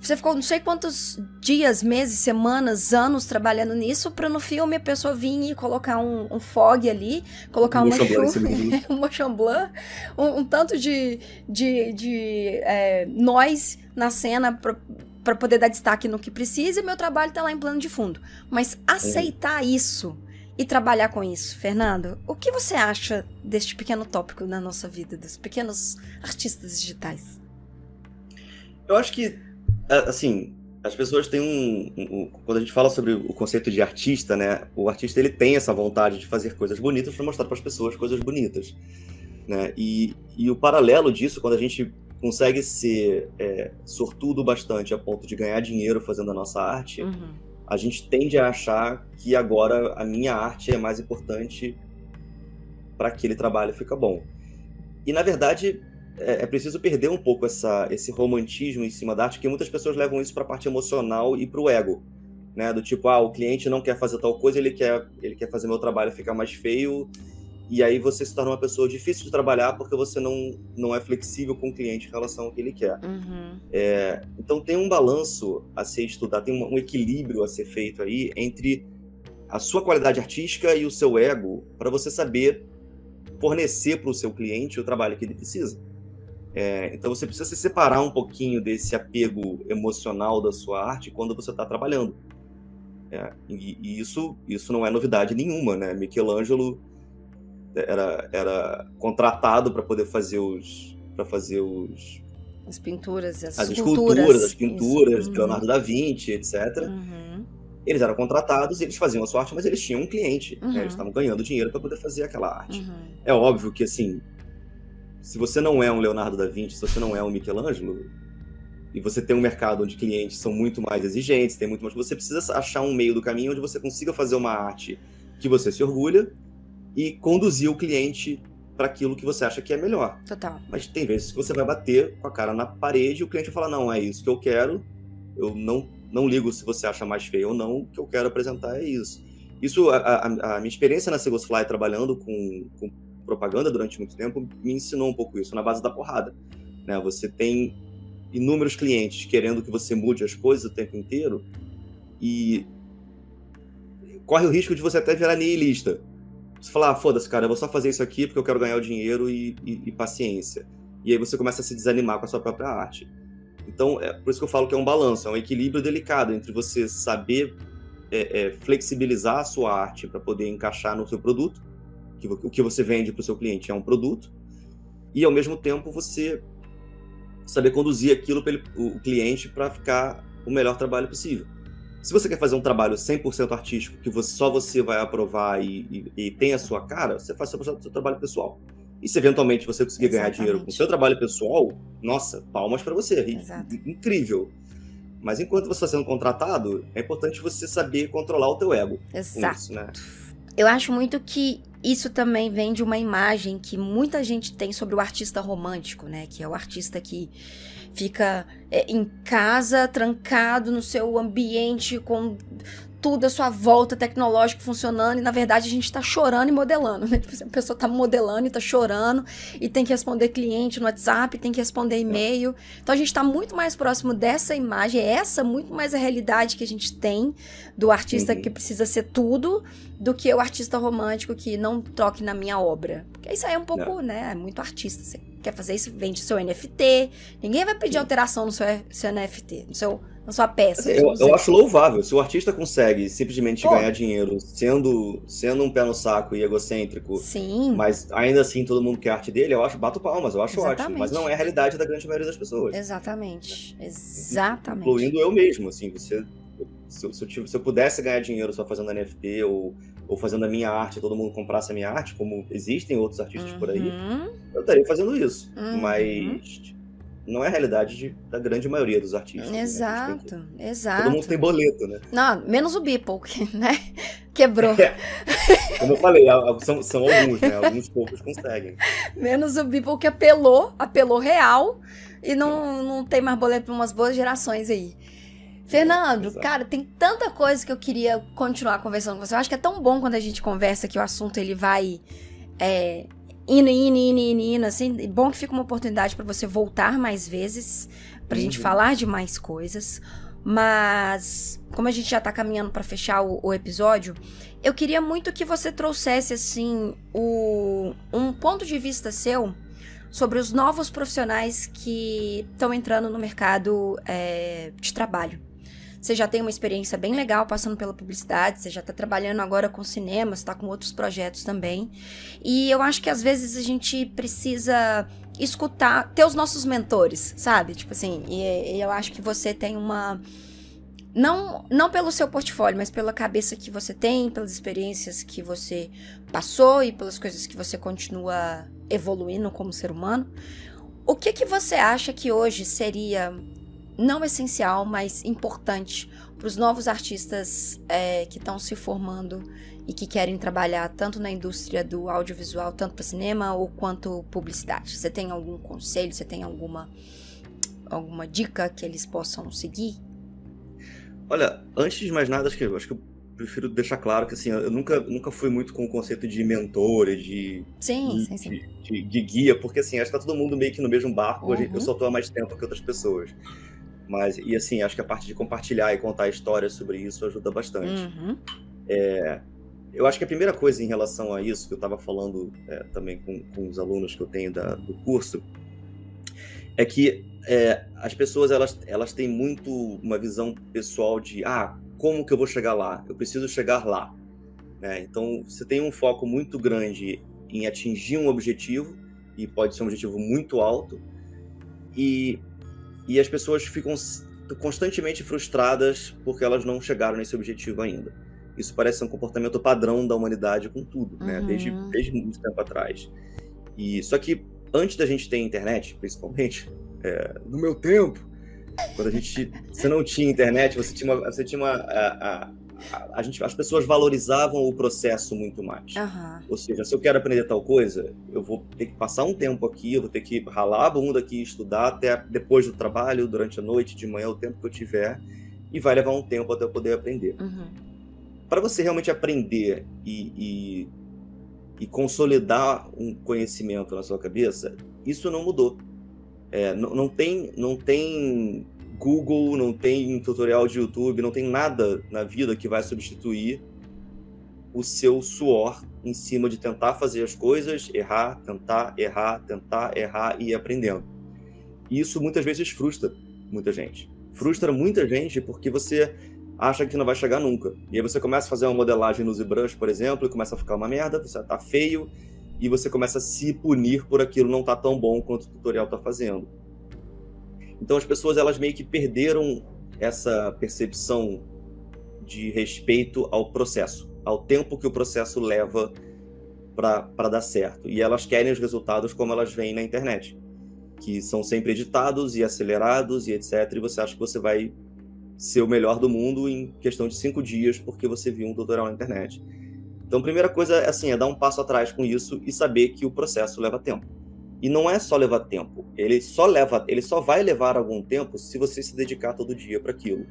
Você ficou não sei quantos dias, meses, semanas, anos trabalhando nisso pra no filme a pessoa vir e colocar um, um fog ali, colocar Um uma chuva, um motion blur, um, um tanto de, de, de é, noise na cena pra, pra poder dar destaque no que precisa e meu trabalho tá lá em plano de fundo. Mas aceitar isso e trabalhar com isso, Fernando, o que você acha deste pequeno tópico na nossa vida, dos pequenos artistas digitais? Eu acho que, assim, as pessoas têm um, um- um- Quando a gente fala sobre o conceito de artista, né? O artista ele tem essa vontade de fazer coisas bonitas para mostrar para as pessoas coisas bonitas. Né? E, e o paralelo disso, quando a gente consegue ser é, sortudo bastante a ponto de ganhar dinheiro fazendo a nossa arte, Uhum. a gente tende a achar que agora a minha arte é mais importante para aquele trabalho ficar bom. E na verdade é, é preciso perder um pouco essa, esse romantismo em cima da arte, porque muitas pessoas levam isso para a parte emocional e para o ego, né? Do tipo, ah, o cliente não quer fazer tal coisa, ele quer, ele quer fazer meu trabalho ficar mais feio, e aí você se torna uma pessoa difícil de trabalhar porque você não, não é flexível com o cliente em relação ao que ele quer. Uhum. Então tem um balanço a ser estudado, tem um um equilíbrio a ser feito aí entre a sua qualidade artística e o seu ego para você saber fornecer para o seu cliente o trabalho que ele precisa. É, então você precisa se separar um pouquinho desse apego emocional da sua arte quando você está trabalhando. É, e, e isso, isso não é novidade nenhuma, né? Michelangelo era, era contratado para poder fazer os para fazer os As pinturas, as, as esculturas. as pinturas Isso. de Leonardo da Vinci, etc. Uhum. Eles eram contratados, eles faziam a sua arte, mas eles tinham um cliente. né? Uhum. Eles estavam ganhando dinheiro para poder fazer aquela arte. Uhum. É óbvio que, assim, se você não é um Leonardo da Vinci, se você não é um Michelangelo, e você tem um mercado onde clientes são muito mais exigentes, tem muito mais. Você precisa achar um meio do caminho onde você consiga fazer uma arte que você se orgulha e conduzir o cliente para aquilo que você acha que é melhor. Total. Mas tem vezes que você vai bater com a cara na parede e o cliente vai falar: não, é isso que eu quero, eu não, não ligo se você acha mais feio ou não, o que eu quero apresentar é isso. Isso, a, a- a minha experiência na Seagulls Fly trabalhando com, com propaganda durante muito tempo me ensinou um pouco isso, na base da porrada. Né? Você tem inúmeros clientes querendo que você mude as coisas o tempo inteiro e corre o risco de você até virar nihilista. Você fala, ah, foda-se, cara, eu vou só fazer isso aqui porque eu quero ganhar o dinheiro e, e- e paciência. E aí você começa a se desanimar com a sua própria arte. Então, é por isso que eu falo que é um balanço, é um equilíbrio delicado entre você saber é, é, flexibilizar a sua arte para poder encaixar no seu produto, que o que você vende para o seu cliente é um produto, e ao mesmo tempo você saber conduzir aquilo para o cliente para ficar o melhor trabalho possível. Se você quer fazer um trabalho 100% artístico, que você, só você vai aprovar e, e, e, tem a sua cara, você faz o seu, seu trabalho pessoal. E se eventualmente você conseguir Exatamente. ganhar dinheiro com o seu trabalho pessoal, nossa, palmas para você. Exato. Incrível. Mas enquanto você está sendo contratado, é importante você saber controlar o teu ego. Exato. Isso, né? Eu acho muito que isso também vem de uma imagem que muita gente tem sobre o artista romântico, né? Que é o artista que fica é, em casa, trancado no seu ambiente com tudo à sua volta tecnológico funcionando e na verdade a gente tá chorando e modelando, né? Tipo, assim, a pessoa tá modelando e tá chorando e tem que responder cliente no WhatsApp, tem que responder e-mail. Então a gente tá muito mais próximo dessa imagem, é essa muito mais a realidade que a gente tem do artista uhum. que precisa ser tudo do que o artista romântico que não troque na minha obra. Porque isso aí é um pouco, né, é muito artista. Você quer fazer isso, vende seu NFT. Ninguém vai pedir alteração no seu, seu NFT, no seu na sua peça. Eu, eu acho louvável. Se o artista consegue simplesmente Pô. ganhar dinheiro sendo, sendo um pé no saco e egocêntrico, Sim. mas ainda assim todo mundo quer arte dele, eu acho, bato palmas, eu acho Exatamente. ótimo. Mas não é a realidade da grande maioria das pessoas. Exatamente. Exatamente. Incluindo eu mesmo, assim, você. Se eu, se, eu, se eu, pudesse ganhar dinheiro só fazendo NFT ou, ou fazendo a minha arte, todo mundo comprasse a minha arte, como existem outros artistas uhum. por aí, uhum. eu estaria fazendo isso. Uhum. Mas não é a realidade de, da grande maioria dos artistas. Exato, né? que... exato. Todo mundo tem boleto, né? Não, menos o Beeple, que, né? Quebrou. É. Como eu falei, são, são alguns, né? Alguns poucos conseguem. Menos o Beeple que apelou, apelou real e não, não tem mais boleto para umas boas gerações aí. Fernando, é, cara, tem tanta coisa que eu queria continuar conversando com você. Eu acho que é tão bom quando a gente conversa que o assunto ele vai é, indo, indo, indo, indo, indo, assim. É bom que fica uma oportunidade para você voltar mais vezes, pra uhum. gente falar de mais coisas. Mas, como a gente já tá caminhando para fechar o, o, episódio, eu queria muito que você trouxesse, assim, o, um ponto de vista seu sobre os novos profissionais que estão entrando no mercado é, de trabalho. Você já tem uma experiência bem legal passando pela publicidade, você já está trabalhando agora com cinema, está com outros projetos também. E eu acho que às vezes a gente precisa escutar, ter os nossos mentores, sabe? Tipo assim, e, e eu acho que você tem uma não, não pelo seu portfólio, mas pela cabeça que você tem, pelas experiências que você passou e pelas coisas que você continua evoluindo como ser humano. O que que você acha que hoje seria não essencial, mas importante para os novos artistas é, que estão se formando e que querem trabalhar tanto na indústria do audiovisual, tanto para cinema ou quanto publicidade. Você tem algum conselho? Você tem alguma alguma dica que eles possam seguir? Olha, antes de mais nada, acho que, acho que eu prefiro deixar claro que assim, eu nunca, nunca fui muito com o conceito de mentor e de, sim, de, sim, sim. De, de, guia, porque assim, acho que tá todo mundo meio que no mesmo barco, uhum. eu só tô há mais tempo que outras pessoas. Mas, e assim, acho que a parte de compartilhar e contar histórias sobre isso ajuda bastante. Uhum. É, eu acho que a primeira coisa em relação a isso, que eu estava falando é, também com, com os alunos que eu tenho da, do curso, é que é, as pessoas elas, elas têm muito uma visão pessoal de ah, como que eu vou chegar lá? Eu preciso chegar lá. Né? Então, você tem um foco muito grande em atingir um objetivo, e pode ser um objetivo muito alto, e e as pessoas ficam constantemente frustradas porque elas não chegaram nesse objetivo ainda. Isso parece ser um comportamento padrão da humanidade com tudo, né? Uhum. Desde, desde muito tempo atrás. E só que antes da gente ter internet, principalmente, é, no meu tempo, quando a gente você não tinha internet, você tinha uma, você tinha uma a, a, a, gente, as pessoas valorizavam o processo muito mais. Uhum. Ou seja, se eu quero aprender tal coisa, eu vou ter que passar um tempo aqui, eu vou ter que ralar a bunda aqui, estudar até depois do trabalho, durante a noite, de manhã, o tempo que eu tiver, e vai levar um tempo até eu poder aprender. Uhum. Para você realmente aprender e, e, e, consolidar um conhecimento na sua cabeça, isso não mudou. É, não, não tem, não tem Google, não tem tutorial de YouTube, não tem nada na vida que vai substituir o seu suor em cima de tentar fazer as coisas, errar, tentar, errar, tentar, errar e ir aprendendo. E isso muitas vezes frustra muita gente. Frustra muita gente porque você acha que não vai chegar nunca. E aí você começa a fazer uma modelagem no ZBrush, por exemplo, e começa a ficar uma merda, você tá feio, e você começa a se punir por aquilo não tá tão bom quanto o tutorial tá fazendo. Então as pessoas elas meio que perderam essa percepção de respeito ao processo, ao tempo que o processo leva para dar certo. E elas querem os resultados como elas vêm na internet, que são sempre editados e acelerados e etc. E você acha que você vai ser o melhor do mundo em questão de cinco dias porque você viu um tutorial na internet. Então, a primeira coisa é, assim, é dar um passo atrás com isso e saber que o processo leva tempo. E não é só levar tempo, ele só leva, ele só vai levar algum tempo se você se dedicar todo dia para aquilo.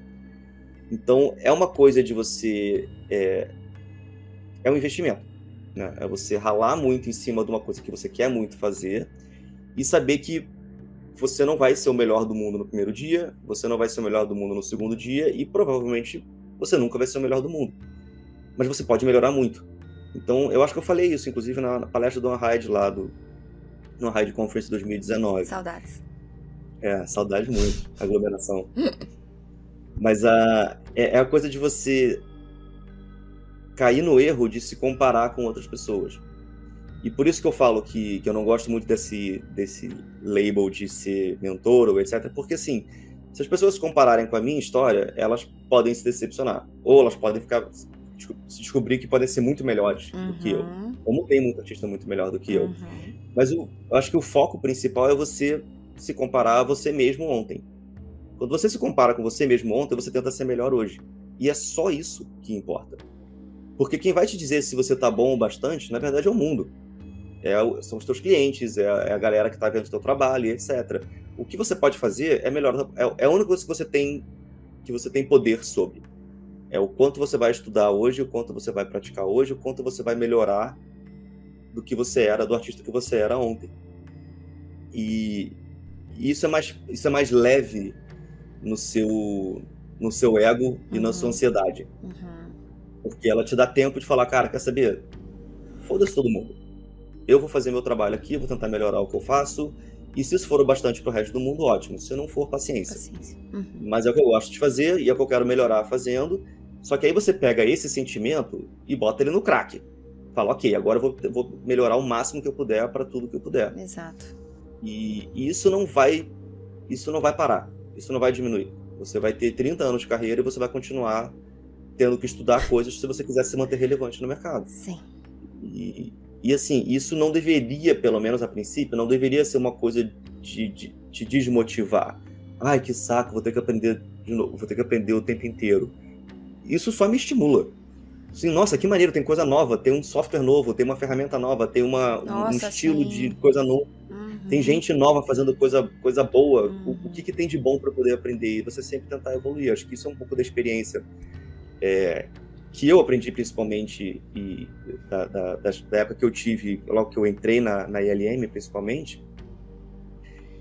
Então, é uma coisa de você é, é um investimento, né? É você ralar muito em cima de uma coisa que você quer muito fazer e saber que você não vai ser o melhor do mundo no primeiro dia, você não vai ser o melhor do mundo no segundo dia e provavelmente você nunca vai ser o melhor do mundo mas você pode melhorar muito. Então, eu acho que eu falei isso, inclusive, na, palestra do Unhide lá, do, no Unhide Conference 2019. Saudades. É, saudade muito, aglomeração. mas a, é, é a coisa de você cair no erro de se comparar com outras pessoas. E por isso que eu falo que, que eu não gosto muito desse, desse label de ser mentor ou etc. Porque, assim, se as pessoas se compararem com a minha história, elas podem se decepcionar. Ou elas podem ficar se descobrir que podem ser muito melhores uhum. do que eu. Uhum. Como tem muito artista muito melhor do que eu. Uhum. Mas eu, eu acho que o foco principal é você se comparar a você mesmo ontem. Quando você se compara com você mesmo ontem, você tenta ser melhor hoje. E é só isso que importa. Porque quem vai te dizer se você tá bom o bastante, na verdade, é o mundo. É, são os teus clientes, é, é a galera que está vendo o teu trabalho, etc. O que você pode fazer é melhor. É, é a única coisa que você tem que você tem poder sobre. É o quanto você vai estudar hoje, o quanto você vai praticar hoje, o quanto você vai melhorar do que você era, do artista que você era ontem. E, isso é mais isso é mais leve no seu no seu ego uhum. e na sua uhum. ansiedade. Uhum. Porque ela te dá tempo de falar, cara, quer saber? Foda-se todo mundo. Eu vou fazer meu trabalho aqui, vou tentar melhorar o que eu faço. E se isso for o bastante pro resto do mundo, ótimo. Se não for, paciência. paciência. Uhum. Mas é o que eu gosto de fazer e é o que eu quero melhorar fazendo. Só que aí você pega esse sentimento e bota ele no crack. Fala, ok, agora eu vou, vou melhorar o máximo que eu puder para tudo que eu puder. Exato. E, e, isso não vai isso não vai parar. Isso não vai diminuir. Você vai ter 30 anos de carreira e você vai continuar tendo que estudar coisas se você quiser se manter relevante no mercado. Sim. E, e assim, isso não deveria, pelo menos a princípio, não deveria ser uma coisa de, de te desmotivar. Ai, que saco, vou ter que aprender de novo, vou ter que aprender o tempo inteiro isso só me estimula. Assim, nossa, que maneiro, tem coisa nova, tem um software novo, tem uma ferramenta nova, tem uma, nossa, um estilo sim. de coisa nova. Uhum. Tem gente nova fazendo coisa, coisa boa. Uhum. O, o, que, que tem de bom para poder aprender? E você sempre tentar evoluir. Acho que isso é um pouco da experiência é, que eu aprendi principalmente e da, da, da, época que eu tive, logo que eu entrei na, na ILM, principalmente.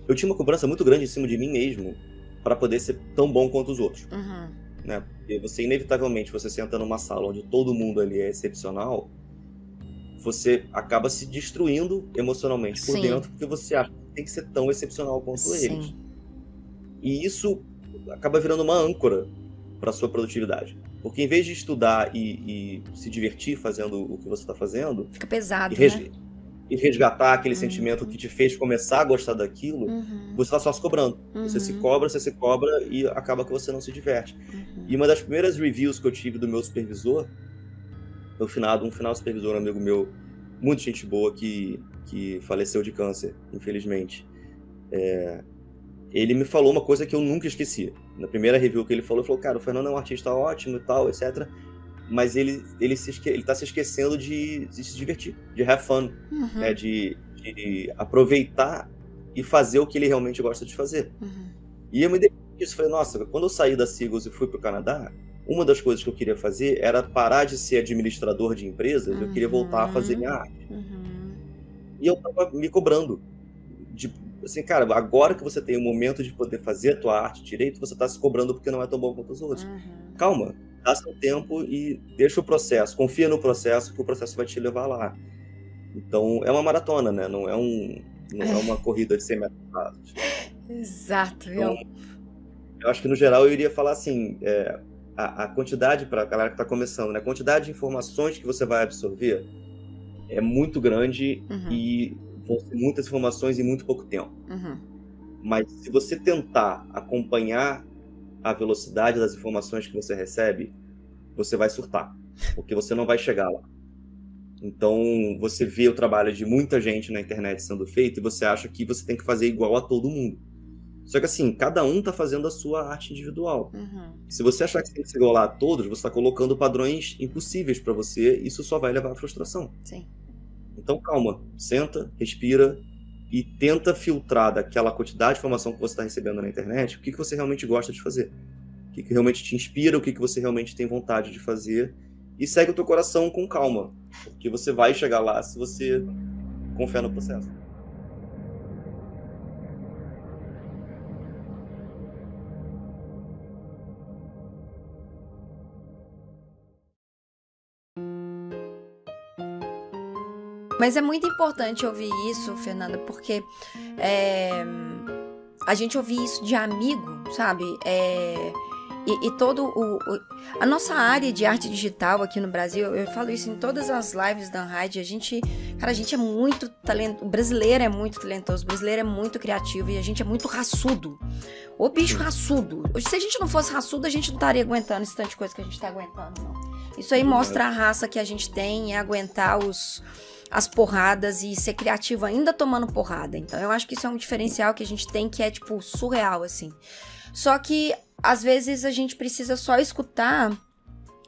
Eu tinha uma cobrança muito grande em cima de mim mesmo para poder ser tão bom quanto os outros. Uhum né? Porque você inevitavelmente você senta numa sala onde todo mundo ali é excepcional, você acaba se destruindo emocionalmente por Sim. dentro porque você acha que tem que ser tão excepcional quanto Sim. eles. E isso acaba virando uma âncora para sua produtividade. Porque em vez de estudar e, e se divertir fazendo o que você está fazendo, fica pesado, e, né? E resgatar aquele uhum. sentimento que te fez começar a gostar daquilo, uhum. você está só se cobrando. Uhum. Você se uhum. cobra, você se cobra e acaba que você não se diverte. Uhum. E uma das primeiras reviews que eu tive do meu supervisor, no finado, um final supervisor, um amigo meu, muito gente boa, que, que faleceu de câncer, infelizmente. É, ele me falou uma coisa que eu nunca esqueci. Na primeira review que ele falou, ele falou, cara, o Fernando é um artista ótimo e tal, etc mas ele, ele, se esque, ele tá se esquecendo de, de, se divertir, de have fun, uhum. né? de, de, aproveitar e fazer o que ele realmente gosta de fazer. Uhum. E eu me dei isso, falei, nossa, quando eu saí da Seagulls e fui para o Canadá, uma das coisas que eu queria fazer era parar de ser administrador de empresas, uhum. eu queria voltar a fazer minha arte. Uhum. E eu tava me cobrando. De, assim, cara, agora que você tem o momento de poder fazer a tua arte direito, você tá se cobrando porque não é tão bom quanto os outros. Uhum. Calma, dá seu tempo e deixa o processo, confia no processo, que o processo vai te levar lá. Então, é uma maratona, né? Não é, um, não é uma corrida de 100 metros Exato. Então, eu... eu acho que, no geral, eu iria falar assim, é, a, a, quantidade, para a galera que está começando, né? a quantidade de informações que você vai absorver é muito grande uhum. e vão ser muitas informações em muito pouco tempo. Uhum. Mas se você tentar acompanhar a velocidade das informações que você recebe, você vai surtar, porque você não vai chegar lá. Então, você vê o trabalho de muita gente na internet sendo feito e você acha que você tem que fazer igual a todo mundo. Só que assim, cada um tá fazendo a sua arte individual. Uhum. Se você achar que você tem que se igualar a todos, você está colocando padrões impossíveis para você, isso só vai levar à frustração. Sim. Então calma, senta, respira e tenta filtrar daquela quantidade de informação que você está recebendo na internet o que, que você realmente gosta de fazer. O que, que realmente te inspira, o que, que você realmente tem vontade de fazer. E segue o teu coração com calma. Porque você vai chegar lá se você confiar no processo. Mas é muito importante ouvir isso, Fernanda, porque é, a gente ouvir isso de amigo, sabe? É, e, e, todo o, o, a nossa área de arte digital aqui no Brasil, eu falo isso em todas as lives da Unhide, a gente, cara, a gente é muito talentoso, o brasileiro é muito talentoso, o brasileiro é muito criativo e a gente é muito raçudo. O bicho raçudo. Se a gente não fosse raçudo, a gente não estaria aguentando esse tanto de coisa que a gente tá aguentando, não. Isso aí mostra a raça que a gente tem, é aguentar os as porradas e ser criativo ainda tomando porrada. Então eu acho que isso é um diferencial que a gente tem que é tipo surreal assim. Só que às vezes a gente precisa só escutar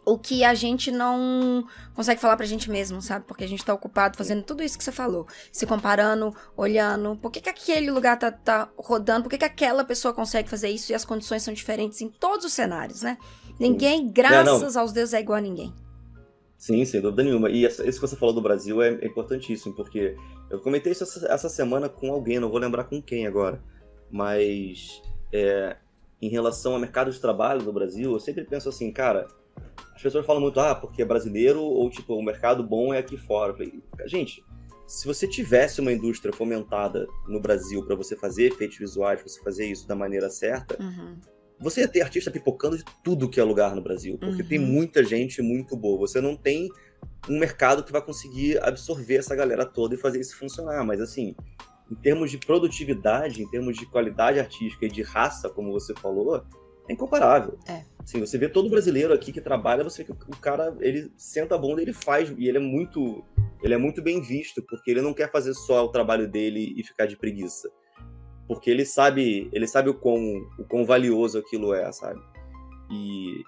o que a gente não consegue falar pra gente mesmo, sabe? Porque a gente tá ocupado fazendo tudo isso que você falou. Se comparando, olhando. Por que, que aquele lugar tá, tá rodando? Por que, que aquela pessoa consegue fazer isso? E as condições são diferentes em todos os cenários, né? Ninguém, graças é, aos deuses, é igual a ninguém. Sim, sem dúvida nenhuma. E isso que você falou do Brasil é, é importantíssimo, porque eu comentei isso essa, semana com alguém, não vou lembrar com quem agora, mas é, em relação ao mercado de trabalho do Brasil, eu sempre penso assim, cara, as pessoas falam muito, ah, porque é brasileiro, ou tipo, o mercado bom é aqui fora. Falei, gente, se você tivesse uma indústria fomentada no Brasil para você fazer efeitos visuais, você fazer isso da maneira certa, uhum você ia ter artista pipocando de tudo que é lugar no Brasil, porque uhum. tem muita gente muito boa. Você não tem um mercado que vai conseguir absorver essa galera toda e fazer isso funcionar. Mas assim, em termos de produtividade, em termos de qualidade artística e de raça, como você falou, é incomparável. É. Assim, você vê todo brasileiro aqui que trabalha, você vê que o cara, ele senta a bunda, ele faz, e ele é muito, ele é muito bem visto, porque ele não quer fazer só o trabalho dele e ficar de preguiça porque ele sabe, ele sabe o quão, o quão valioso aquilo é, sabe? E,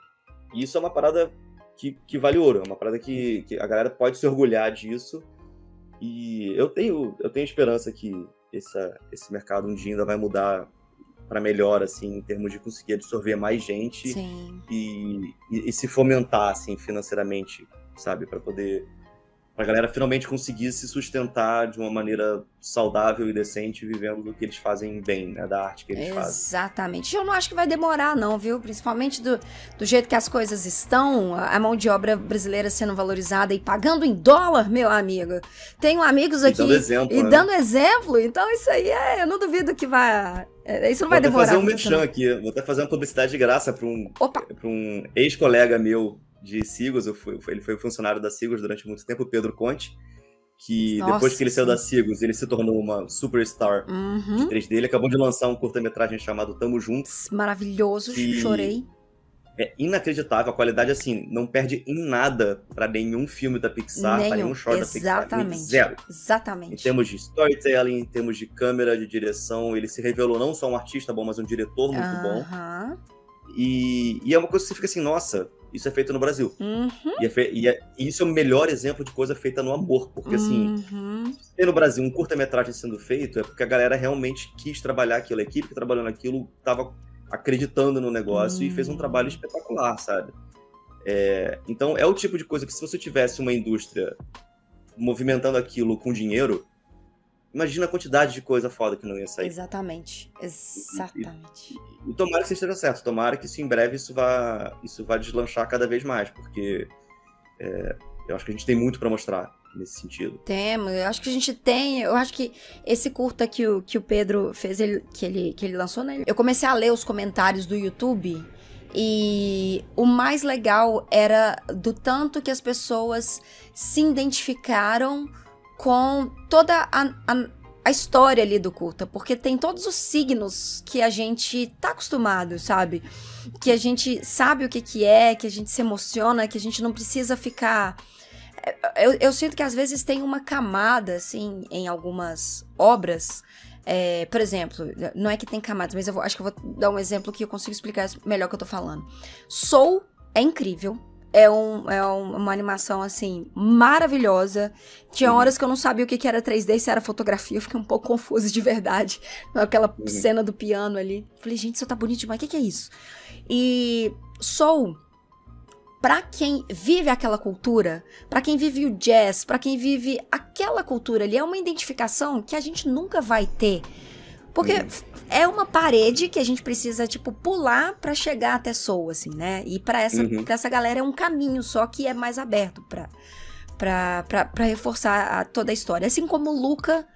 e isso é uma parada que, que vale ouro, é uma parada que, que a galera pode se orgulhar disso. E eu tenho, eu tenho esperança que essa, esse mercado um dia ainda vai mudar para melhor, assim, em termos de conseguir absorver mais gente e, e, e, se fomentar, assim, financeiramente, sabe? para poder pra galera finalmente conseguir se sustentar de uma maneira saudável e decente, vivendo do que eles fazem bem, né? Da arte que eles Exatamente. fazem. Exatamente. Eu não acho que vai demorar, não, viu? Principalmente do, do jeito que as coisas estão, a mão de obra brasileira sendo valorizada e pagando em dólar, meu amigo. Tenho amigos aqui. E dando exemplo. E né? dando exemplo. Então, isso aí é. Eu não duvido que vai. É, isso não vai Vou demorar. Vou fazer um merchan aqui. Vou até fazer uma publicidade de graça para um, um ex-colega meu de Sigos, fui, ele foi funcionário da Sigos durante muito tempo, o Pedro Conte, que Nossa, depois que ele saiu da Sigos, ele se tornou uma superstar uhum. de 3D. Ele acabou de lançar um curta-metragem chamado Tamo Juntos. Maravilhoso, chorei. É inacreditável, a qualidade, assim, não perde em nada para nenhum filme da Pixar, para nenhum short Exatamente. da Pixar. Zero. Exatamente. Em termos de storytelling, em termos de câmera, de direção, ele se revelou não só um artista bom, mas um diretor muito uhum. bom. E, e é uma coisa que você fica assim, nossa, isso é feito no Brasil. Uhum. E, é fe... e, é... e, isso é o melhor exemplo de coisa feita no amor. Porque, assim, uhum. se tem no Brasil um curta-metragem sendo feito, é porque a galera realmente quis trabalhar aquilo. A equipe que trabalhou naquilo estava acreditando no negócio uhum. e fez um trabalho hum. espetacular, sabe? É... Então, é o tipo de coisa que se você tivesse uma indústria movimentando aquilo com dinheiro, imagina a quantidade de coisa foda que não ia sair. Exatamente. Exatamente. E, e, e tomara que esteja certo. Tomara que isso em breve isso vá, isso vá deslanchar cada vez mais, porque é, eu acho que a gente tem muito para mostrar nesse sentido. Temos, eu acho que a gente tem, eu acho que esse curta que o, que o Pedro fez, ele, que, ele, que ele lançou, né? Eu comecei a ler os comentários do YouTube e o mais legal era do tanto que as pessoas se identificaram com toda a, a, a história ali do curta, porque tem todos os signos que a gente tá acostumado, sabe? Que a gente sabe o que que é, que a gente se emociona, que a gente não precisa ficar é, eu, eu sinto que às vezes tem uma camada, assim, em algumas obras. É, por exemplo, não é que tem camadas, mas eu vou, acho que eu vou dar um exemplo que eu consigo explicar melhor o que eu tô falando. Soul é incrível. É, um, é um, uma animação, assim, maravilhosa. Tinha horas que eu não sabia o que, que era 3D, se era fotografia. Eu fiquei um pouco confusa de verdade. Aquela uhum. cena do piano ali. Falei, gente, isso tá bonito demais. O que, que é isso? E Soul para quem vive aquela cultura, para quem vive o jazz, para quem vive aquela cultura ali, é uma identificação que a gente nunca vai ter. Porque uhum. é uma parede que a gente precisa, tipo, pular para chegar até Soul, assim, né? E para essa, uhum. Pra essa galera é um caminho só que é mais aberto pra, pra, pra, pra reforçar a, toda a história. Assim como Luca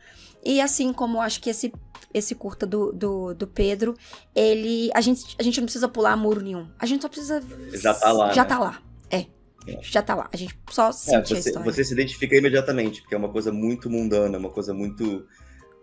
e assim como acho que esse esse curta do, do, do, Pedro, ele. A gente, a gente não precisa pular muro nenhum. A gente só precisa. Já tá lá. Já né? tá lá. É. é. Já tá lá. A gente só sente é, você, a história. Você se identifica imediatamente, porque é uma coisa muito mundana, uma coisa muito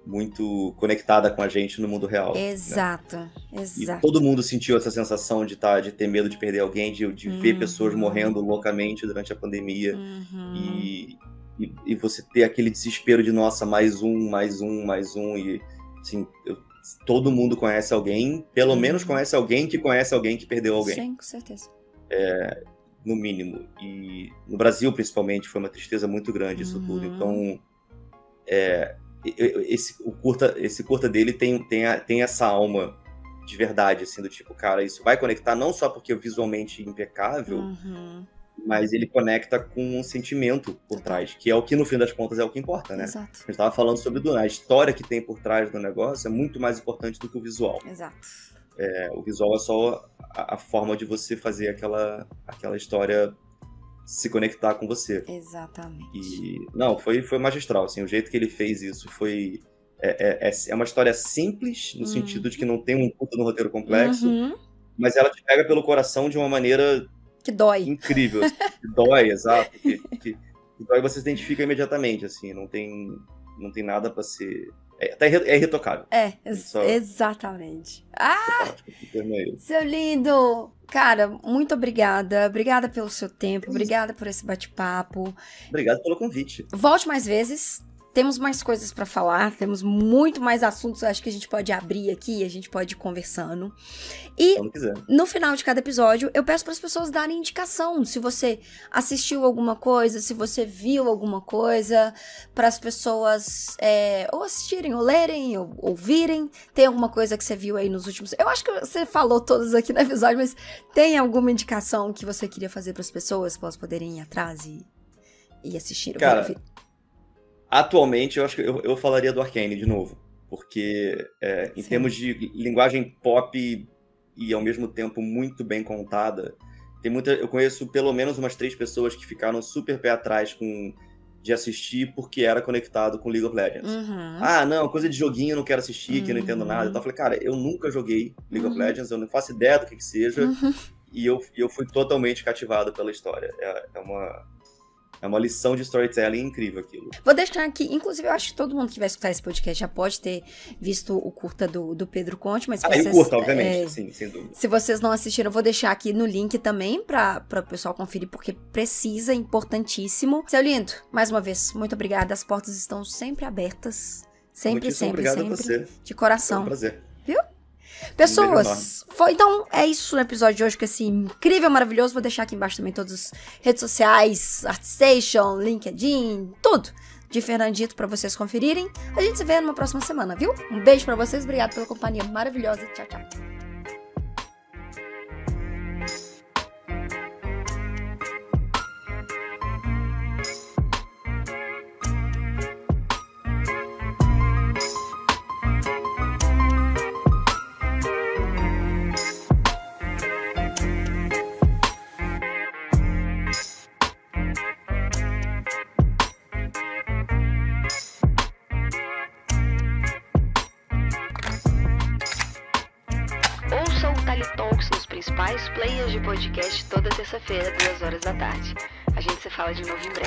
muito conectada com a gente no mundo real. Exato, né? exato. E todo mundo sentiu essa sensação de tá, de ter medo de perder alguém, de, de uhum. ver pessoas morrendo loucamente durante a pandemia. Uhum. E, e, e, você ter aquele desespero de, nossa, mais um, mais um, mais um. E Assim, eu, todo mundo conhece alguém, pelo uhum. menos conhece alguém que conhece alguém que perdeu alguém. Sim, com certeza. É, no mínimo. E no Brasil, principalmente, foi uma tristeza muito grande isso uhum. tudo. Então, é, esse, o curta, esse curta dele tem, tem, a, tem essa alma de verdade, assim, do tipo, cara, isso vai conectar não só porque é visualmente impecável, uhum mas ele conecta com um sentimento por trás, que é o que no fim das contas é o que importa, né? Exato. A gente estava falando sobre a história que tem por trás do negócio é muito mais importante do que o visual. Exato. É, o visual é só a, a, forma de você fazer aquela, aquela história se conectar com você. Exatamente. E não, foi foi magistral, assim, o jeito que ele fez isso foi é, é, é, é uma história simples no uhum. sentido de que não tem um puta no roteiro complexo, uhum. mas ela te pega pelo coração de uma maneira que dói. Incrível. Assim, que dói, exato. Que, que, que, dói você se identifica imediatamente, assim. Não tem, não tem nada para ser. É, até é irretocável. É, ex só... exatamente. Ah! É seu lindo! Cara, muito obrigada. Obrigada pelo seu tempo. Obrigada por esse bate-papo. Obrigado pelo convite. Volte mais vezes temos mais coisas para falar, temos muito mais assuntos, acho que a gente pode abrir aqui, a gente pode ir conversando. E no final de cada episódio, eu peço para as pessoas darem indicação, se você assistiu alguma coisa, se você viu alguma coisa, para as pessoas é, ou assistirem, ou lerem, ou ouvirem. Tem alguma coisa que você viu aí nos últimos. Eu acho que você falou todas aqui no episódio, mas tem alguma indicação que você queria fazer para as pessoas, para elas poderem ir atrás e, e assistir? Cara, Atualmente, eu acho que eu, eu falaria do Arcane de novo. Porque, é, em Sim. termos de linguagem pop e, ao mesmo tempo muito bem contada, tem muita. Eu conheço pelo menos umas três pessoas que ficaram super pé atrás com de assistir porque era conectado com League of Legends. Uhum. Ah, não, coisa de joguinho, eu não quero assistir, uhum. que eu não entendo nada. Então eu falei, cara, eu nunca joguei League uhum. of Legends, eu não faço ideia do que, que seja. Uhum. E eu, eu fui totalmente cativado pela história. É, é uma é uma lição de storytelling incrível aquilo. Vou deixar aqui, inclusive eu acho que todo mundo que vai escutar esse podcast já pode ter visto o curta do, do Pedro Conte, mas ah, vocês, o curta, obviamente, é, sim, sem dúvida. Se vocês não assistiram, eu vou deixar aqui no link também para o pessoal conferir, porque precisa, importantíssimo. Seu lindo, mais uma vez, muito obrigada. As portas estão sempre abertas. Sempre, Muitíssimo sempre, obrigado sempre. A você. De coração. Foi um prazer. Pessoas, foi, então é isso no episódio de hoje, que assim, incrível, maravilhoso. Vou deixar aqui embaixo também todas as redes sociais, ArtStation, LinkedIn, tudo de Fernandito para vocês conferirem. A gente se vê numa próxima semana, viu? Um beijo para vocês, obrigado pela companhia maravilhosa. Tchau, tchau. De podcast